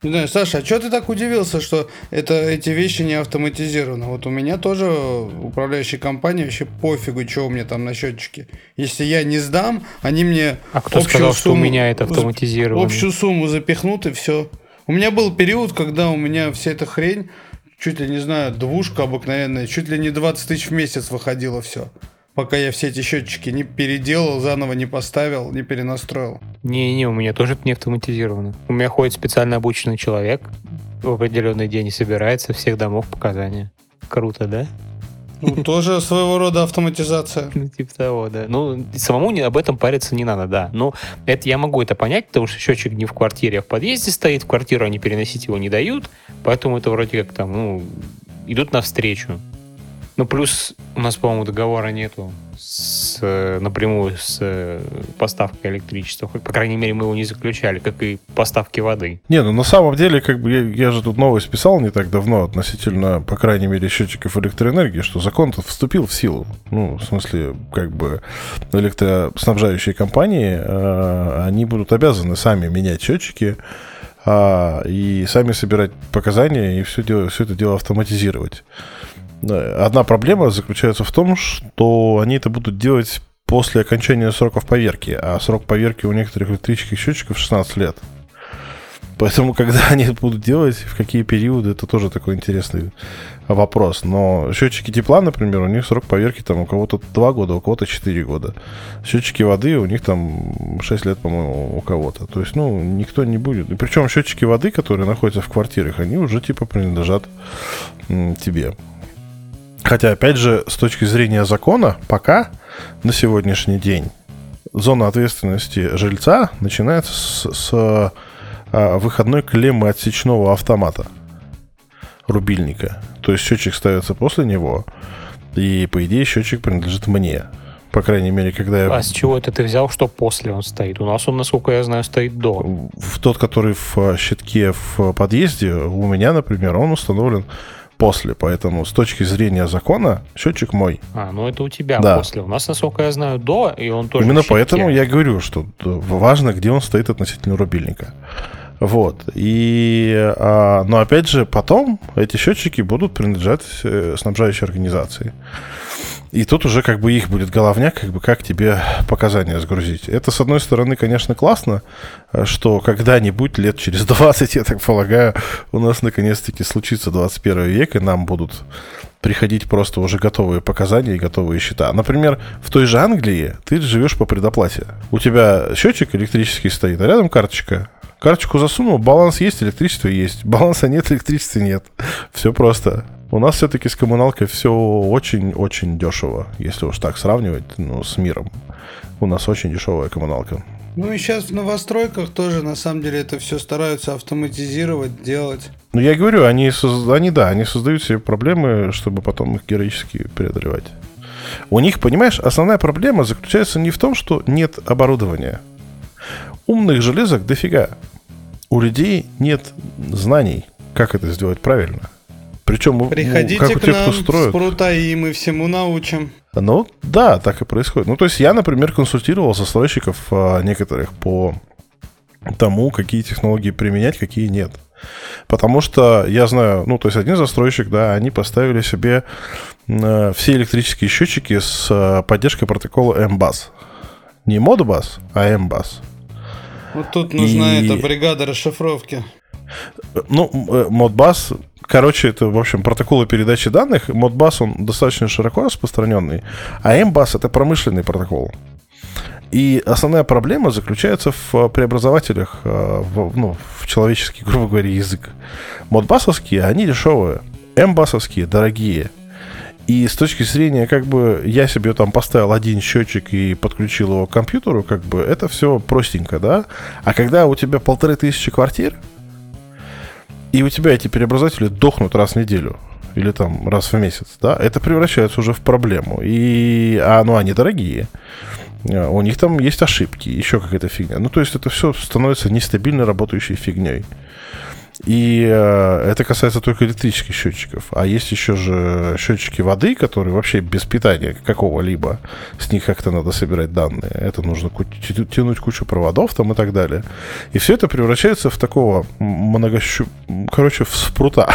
Не знаю, Саша, а что ты так удивился, что это, эти вещи не автоматизированы? Вот у меня тоже управляющая компания, вообще пофигу, что у меня там на счетчике. Если я не сдам, они мне А кто сказал, сумму, что у меня это автоматизировано? Общую сумму запихнут и все. У меня был период, когда у меня вся эта хрень чуть ли не знаю, двушка обыкновенная, чуть ли не 20 тысяч в месяц выходило все. Пока я все эти счетчики не переделал, заново не поставил, не перенастроил. Не-не, у меня тоже это не автоматизировано. У меня ходит специально обученный человек, в определенный день собирается всех домов показания. Круто, да? Ну, тоже своего рода автоматизация. Ну, типа того, да. Ну, самому об этом париться не надо, да. Но это я могу это понять, потому что счетчик не в квартире, а в подъезде стоит. В квартиру они переносить его не дают, поэтому это вроде как там, ну, идут навстречу. Ну, плюс у нас, по-моему, договора нету с, напрямую с э, поставкой электричества. Хоть, по крайней мере, мы его не заключали, как и поставки воды. Не, ну на самом деле, как бы я, я же тут новость писал не так давно относительно, по крайней мере, счетчиков электроэнергии, что закон вступил в силу. Ну, в смысле, как бы электроснабжающие компании, э, они будут обязаны сами менять счетчики, а, и сами собирать показания и все, дело, все это дело автоматизировать. Одна проблема заключается в том, что они это будут делать после окончания сроков поверки, а срок поверки у некоторых электрических счетчиков 16 лет. Поэтому, когда они это будут делать, в какие периоды, это тоже такой интересный вопрос. Но счетчики тепла, например, у них срок поверки там у кого-то 2 года, у кого-то 4 года. Счетчики воды у них там 6 лет, по-моему, у кого-то. То есть, ну, никто не будет. И причем счетчики воды, которые находятся в квартирах, они уже типа принадлежат тебе. Хотя, опять же, с точки зрения закона, пока на сегодняшний день зона ответственности жильца начинается с, с а, выходной клеммы отсечного автомата рубильника. То есть счетчик ставится после него, и, по идее, счетчик принадлежит мне. По крайней мере, когда я... А с чего это ты взял, что после он стоит? У нас он, насколько я знаю, стоит до. В тот, который в щитке в подъезде, у меня, например, он установлен после. Поэтому с точки зрения закона счетчик мой. А, ну это у тебя да. после. У нас, насколько я знаю, до, и он тоже Именно поэтому я говорю, что важно, где он стоит относительно рубильника. Вот. И, а, но опять же, потом эти счетчики будут принадлежать э, снабжающей организации. И тут уже как бы их будет головняк, как бы как тебе показания сгрузить. Это, с одной стороны, конечно, классно, э, что когда-нибудь, лет через 20, я так полагаю, у нас наконец-таки случится 21 век, и нам будут приходить просто уже готовые показания и готовые счета. Например, в той же Англии ты живешь по предоплате. У тебя счетчик электрический стоит, а рядом карточка. Карточку засунул, баланс есть, электричество есть. Баланса нет, электричества нет. Все просто. У нас все-таки с коммуналкой все очень-очень дешево, если уж так сравнивать ну, с миром. У нас очень дешевая коммуналка. Ну и сейчас в новостройках тоже, на самом деле, это все стараются автоматизировать, делать. Ну, я говорю, они, соз... они, да, они создают себе проблемы, чтобы потом их героически преодолевать. У них, понимаешь, основная проблема заключается не в том, что нет оборудования. Умных железок дофига. У людей нет знаний, как это сделать правильно. Причем, Приходите как у к тех, нам кто строит. с прута, и мы всему научим. Ну, да, так и происходит. Ну, то есть я, например, консультировал застройщиков а, некоторых по тому, какие технологии применять, какие нет. Потому что я знаю, ну, то есть один застройщик, да, они поставили себе э, все электрические счетчики с э, поддержкой протокола MBUS. Не Modbus, а MBUS. Вот тут нужна И- эта бригада расшифровки. Ну, Modbus, короче, это, в общем, протоколы передачи данных. Modbus, он достаточно широко распространенный, а MBUS — это промышленный протокол. И основная проблема заключается в э, преобразователях, э, в, ну, в человеческий, грубо говоря, язык. Модбасовские, они дешевые. Мбасовские дорогие. И с точки зрения, как бы, я себе там поставил один счетчик и подключил его к компьютеру, как бы, это все простенько, да? А когда у тебя полторы тысячи квартир, и у тебя эти преобразователи дохнут раз в неделю, или там раз в месяц, да, это превращается уже в проблему. И, а, ну, они дорогие. А, У них там есть ошибки, еще какая-то фигня. Ну, то есть это все становится нестабильно работающей фигней. И э, это касается только электрических счетчиков. А есть еще же счетчики воды, которые вообще без питания какого-либо. С них как-то надо собирать данные. Это нужно тянуть кучу проводов там и так далее. И все это превращается в такого многощу... Короче, в спрута.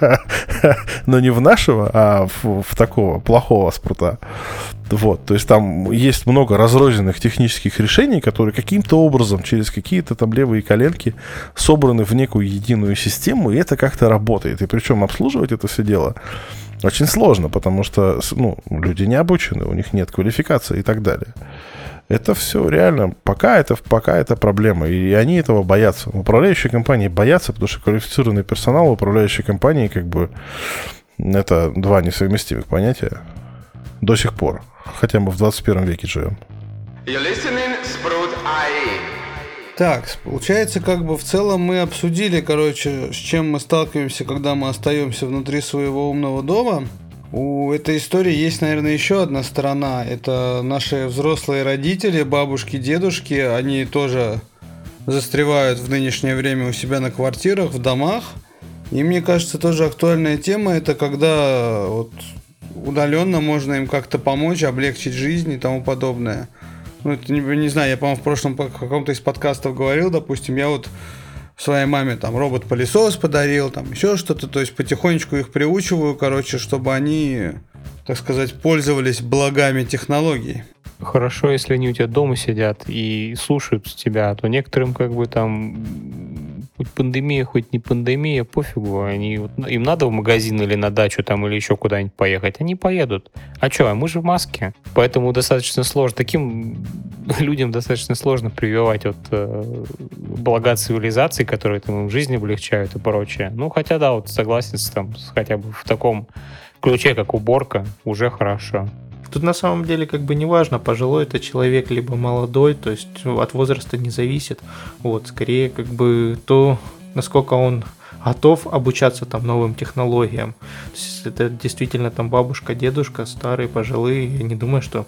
Но не в нашего, а в такого плохого спрута. Вот, то есть там есть много разрозненных технических решений, которые каким-то образом через какие-то там левые коленки собраны в некую единую систему, и это как-то работает. И причем обслуживать это все дело очень сложно, потому что ну, люди не обучены, у них нет квалификации и так далее. Это все реально, пока это, пока это проблема, и они этого боятся. Управляющие компании боятся, потому что квалифицированный персонал управляющей компании как бы это два несовместимых понятия до сих пор. Хотя мы в 21 веке живем. You're listening Sprout IE. Так, получается, как бы в целом мы обсудили, короче, с чем мы сталкиваемся, когда мы остаемся внутри своего умного дома. У этой истории есть, наверное, еще одна сторона. Это наши взрослые родители, бабушки, дедушки. Они тоже застревают в нынешнее время у себя на квартирах, в домах. И мне кажется, тоже актуальная тема это когда вот удаленно можно им как-то помочь, облегчить жизнь и тому подобное. Ну, это не, не знаю, я, по-моему, в прошлом каком-то из подкастов говорил, допустим, я вот своей маме там робот-пылесос подарил, там еще что-то, то есть потихонечку их приучиваю, короче, чтобы они, так сказать, пользовались благами технологий. Хорошо, если они у тебя дома сидят и слушают тебя, то некоторым как бы там хоть пандемия, хоть не пандемия, пофигу, они ну, им надо в магазин или на дачу там или еще куда-нибудь поехать, они поедут. А что, а мы же в маске, поэтому достаточно сложно, таким людям достаточно сложно прививать вот э, блага цивилизации, которые там им жизнь облегчают и прочее. Ну, хотя да, вот согласен с, там, хотя бы в таком ключе, как уборка, уже хорошо. Тут на самом деле как бы не важно, пожилой это человек, либо молодой, то есть от возраста не зависит. Вот, скорее как бы то, насколько он готов обучаться там новым технологиям. То есть это действительно там бабушка, дедушка, старые, пожилые, я не думаю, что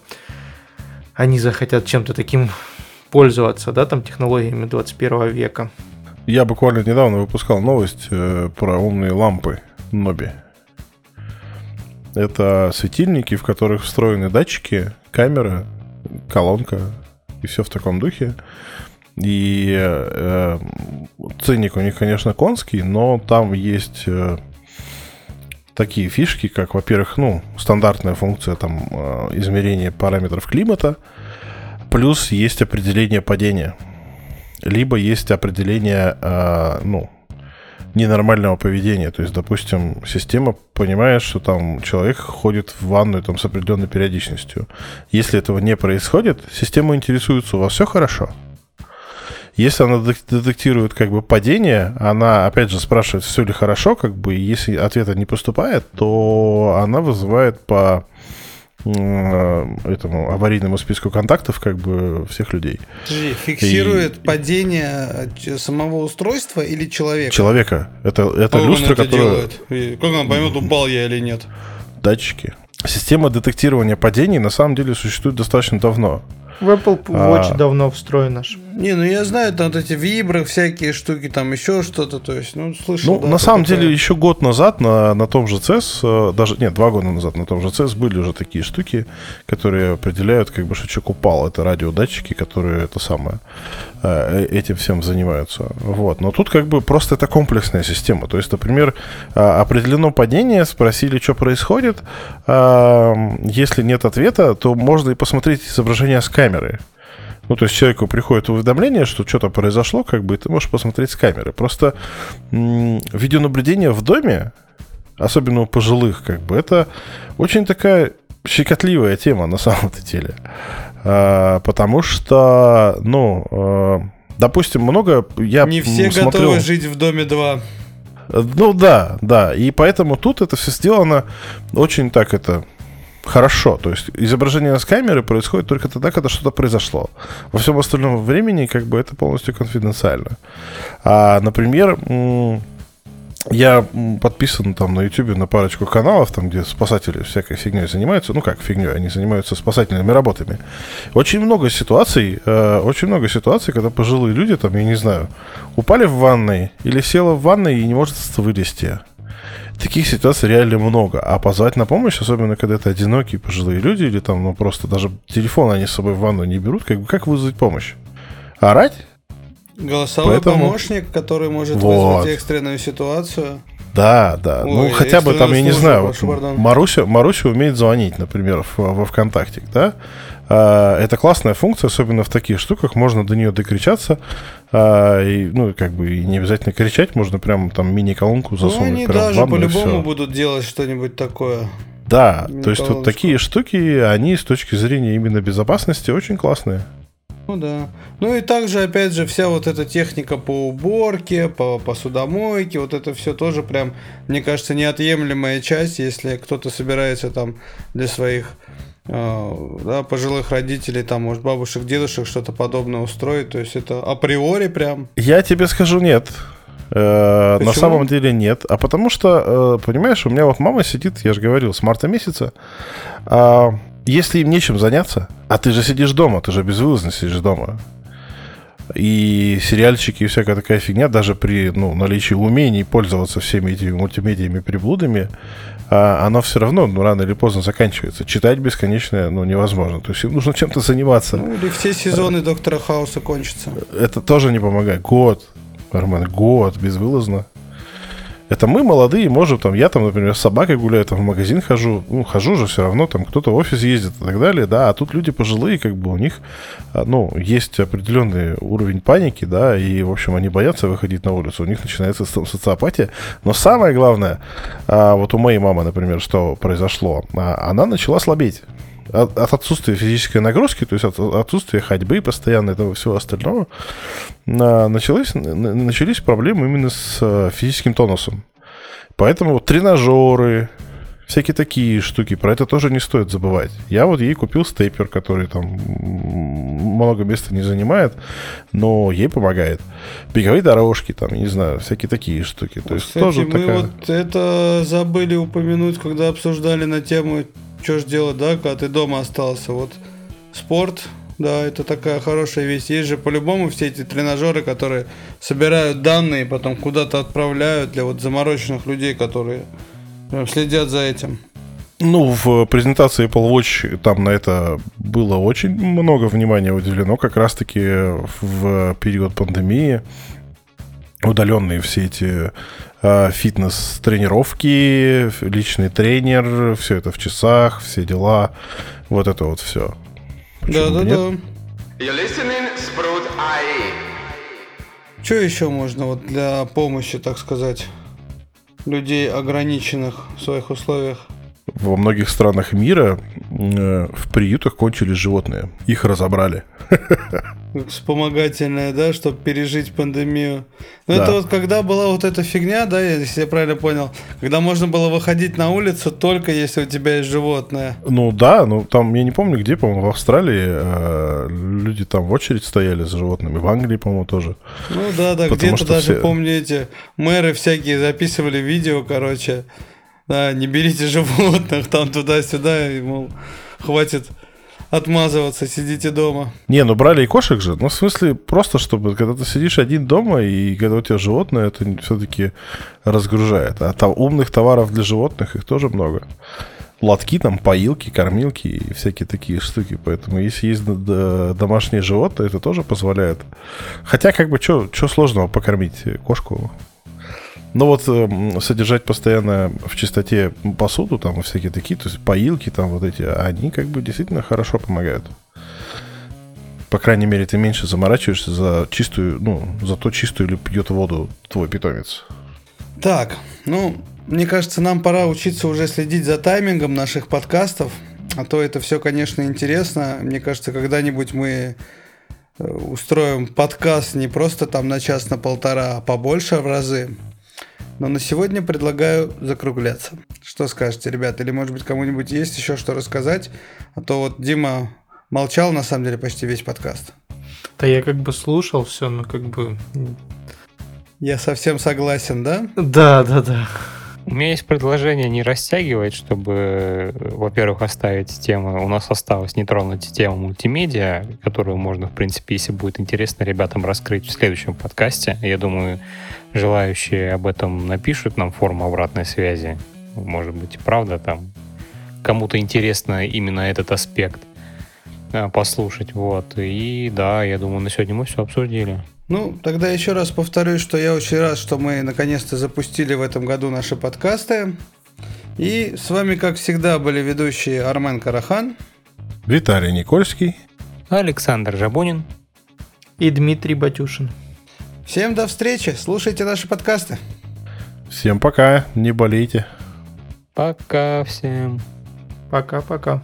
они захотят чем-то таким пользоваться, да, там технологиями 21 века. Я буквально недавно выпускал новость э, про умные лампы Ноби. Это светильники, в которых встроены датчики, камера, колонка и все в таком духе. И э, ценник у них, конечно, конский, но там есть э, такие фишки, как, во-первых, ну, стандартная функция там э, измерения параметров климата, плюс есть определение падения либо есть определение, э, ну, ненормального поведения. То есть, допустим, система понимает, что там человек ходит в ванную там, с определенной периодичностью. Если этого не происходит, система интересуется, у вас все хорошо? Если она детектирует как бы падение, она опять же спрашивает, все ли хорошо, как бы, и если ответа не поступает, то она вызывает по этому аварийному списку контактов как бы всех людей. Фиксирует падение э, самого устройства или человека? Человека. Это, это Как он люстра, которая... делает? И как он поймет, упал я или нет? Датчики. Система детектирования падений на самом деле существует достаточно давно. В Apple Watch А. давно встроено. ж. Не, ну я знаю, там вот эти вибры, всякие штуки, там еще что-то, то есть, ну, слышал. Ну, да, на самом такое. деле, еще год назад на, на том же CES, э, даже, нет, два года назад на том же CES были уже такие штуки, которые определяют, как бы, что человек упал. Это радиодатчики, которые это самое, э, этим всем занимаются. Вот. Но тут, как бы, просто это комплексная система. То есть, например, а, определено падение, спросили, что происходит. А, Если нет ответа, то можно и посмотреть изображение с камеры. Ну, то есть человеку приходит уведомление, что что-то произошло, как бы, и ты можешь посмотреть с камеры. Просто м, видеонаблюдение в доме, особенно у пожилых, как бы, это очень такая щекотливая тема на самом-то деле. А, потому что, ну, а, допустим, много я Не все смотрел- готовы жить в доме 2. Ну да, да. И поэтому тут это все сделано очень так это хорошо. То есть изображение с камеры происходит только тогда, когда что-то произошло. Во всем остальном времени как бы это полностью конфиденциально. А, например, я подписан там на YouTube на парочку каналов, там, где спасатели всякой фигней занимаются. Ну как фигней, они занимаются спасательными работами. Очень много ситуаций, э, очень много ситуаций, когда пожилые люди, там, я не знаю, упали в ванной или села в ванной и не может вылезти. Таких ситуаций реально много. А позвать на помощь, особенно когда это одинокие пожилые люди, или там, ну, просто даже телефон они с собой в ванну не берут, как бы как вызвать помощь? Орать? Голосовой Поэтому- помощник, который может Вот. вызвать экстренную ситуацию. Да, да. ну, Ой, хотя бы там, я не знаю, вот. Маруся, Маруся умеет звонить, например, в- во ВКонтакте, да? А, Это классная функция, особенно в таких штуках. Можно до нее докричаться. а, и, ну, как бы и не обязательно кричать, можно прям там мини-колонку Ну, засунуть они прям даже по-любому будут делать что-нибудь такое. Да, Не то есть вот такие штуки, они с точки зрения именно безопасности очень классные. Ну да. Ну и также, опять же, вся вот эта техника по уборке, по посудомойке, вот это все тоже прям, мне кажется, неотъемлемая часть, если кто-то собирается там для своих э, да, пожилых родителей, там, может, бабушек, дедушек что-то подобное устроить. То есть это априори прям. Я тебе скажу нет. Э, На Почему? самом деле нет. А потому что, э, понимаешь, у меня вот мама сидит, я же говорил, с марта месяца. А если им нечем заняться, а ты же сидишь дома, ты же безвылазно сидишь дома. И сериальчики и всякая такая фигня, даже при ну, наличии умений пользоваться всеми этими мультимедиями приблудами, а, оно все равно ну, рано или поздно заканчивается. Читать бесконечно ну, невозможно. То есть им нужно чем-то заниматься. Ну или все сезоны Доктора Хауса кончатся. Это тоже не помогает. Год, Армен, год безвылазно. Это мы, молодые, можем, там, я там, например, с собакой гуляю, там, в магазин хожу, ну, хожу же все равно, там, кто-то в офис ездит и так далее, да, а тут люди пожилые, как бы, у них, а, ну, есть определенный уровень паники, да, и, в общем, они боятся выходить на улицу, у них начинается со- социопатия, но самое главное, а, вот у моей мамы, например, что произошло, а, она начала слабеть, от, от отсутствия физической нагрузки, то есть от отсутствия ходьбы постоянно этого всего остального, на- началось, на- начались проблемы именно с э, физическим тонусом. Поэтому вот тренажеры, всякие такие штуки, про это тоже не стоит забывать. Я вот ей купил стейпер, который там много места не занимает, но ей помогает. Беговые дорожки, там, не знаю, всякие такие штуки. То есть Кстати, тоже мы такая... вот это забыли упомянуть, когда обсуждали на тему, что ж делать, да, когда ты дома остался. Вот спорт, да, это такая хорошая вещь. Есть же по-любому все эти тренажеры, которые собирают данные, потом куда-то отправляют для вот замороченных людей, которые прям следят за этим. Ну, в презентации Apple Watch там на это было очень много внимания уделено, как раз-таки в период пандемии. Удаленные все эти э, фитнес-тренировки, личный тренер, все это в часах, все дела, вот это вот все. Да-да-да. Что еще можно вот для помощи, так сказать, людей ограниченных в своих условиях? Во многих странах мира э, в приютах кончились животные. Их разобрали. Как Вспомогательное, да, чтобы пережить пандемию. Ну, Да. это вот когда была вот эта фигня, да, если я правильно понял, когда можно было выходить на улицу только если у тебя есть животное. Ну да, ну там, я не помню где, по-моему, в Австралии э, люди там в очередь стояли за животными. В Англии, по-моему, тоже. Ну да, да, где-то даже, все- помню, эти мэры всякие записывали видео, короче, Да, не берите животных там туда-сюда, и, мол, хватит отмазываться, сидите дома. Не, ну брали и кошек же. Ну, в смысле, просто чтобы, когда ты сидишь один дома, и когда у тебя животное, это все-таки разгружает. А там умных товаров для животных их тоже много. Лотки, там, поилки, кормилки и всякие такие штуки. Поэтому, если есть домашние животные, это тоже позволяет. Хотя, как бы, что сложного покормить кошку? Ну вот э, содержать постоянно в чистоте посуду, там всякие такие, то есть поилки там вот эти, они как бы действительно хорошо помогают. По крайней мере, ты меньше заморачиваешься за чистую, ну, за то чистую или пьет воду твой питомец. Так, ну, мне кажется, нам пора учиться уже следить за таймингом наших подкастов. А то это все, конечно, интересно. Мне кажется, когда-нибудь мы э, устроим подкаст не просто там на час, на полтора, а побольше в разы. Но на сегодня предлагаю закругляться. Что скажете, ребят? Или, может быть, кому-нибудь есть еще что рассказать? А то вот Дима молчал, на самом деле, почти весь подкаст. Да я как бы слушал все, но как бы... Я совсем согласен, да? Да, да, да. У меня есть предложение не растягивать, чтобы, во-первых, оставить тему. У нас осталось не тронуть тему мультимедиа, которую можно, в принципе, если будет интересно ребятам раскрыть в следующем подкасте. Я думаю, желающие об этом напишут нам форму обратной связи. Может быть, правда, там кому-то интересно именно этот аспект э, послушать. Вот. И да, я думаю, на сегодня мы все обсудили. Ну, тогда еще раз повторюсь, что я очень рад, что мы наконец-то запустили в этом году наши подкасты. И с вами, как всегда, были ведущие Армен Карахан, Виталий Никольский, Александр Жабунин и Дмитрий Батюшин. Всем до встречи, слушайте наши подкасты. Всем пока, не болейте. Пока всем. Пока-пока.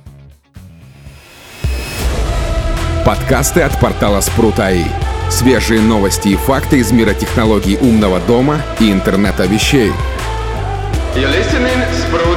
Подкасты от портала Спрут.АИ. Свежие новости и факты из мира технологий умного дома и интернета вещей. You're listening Sprout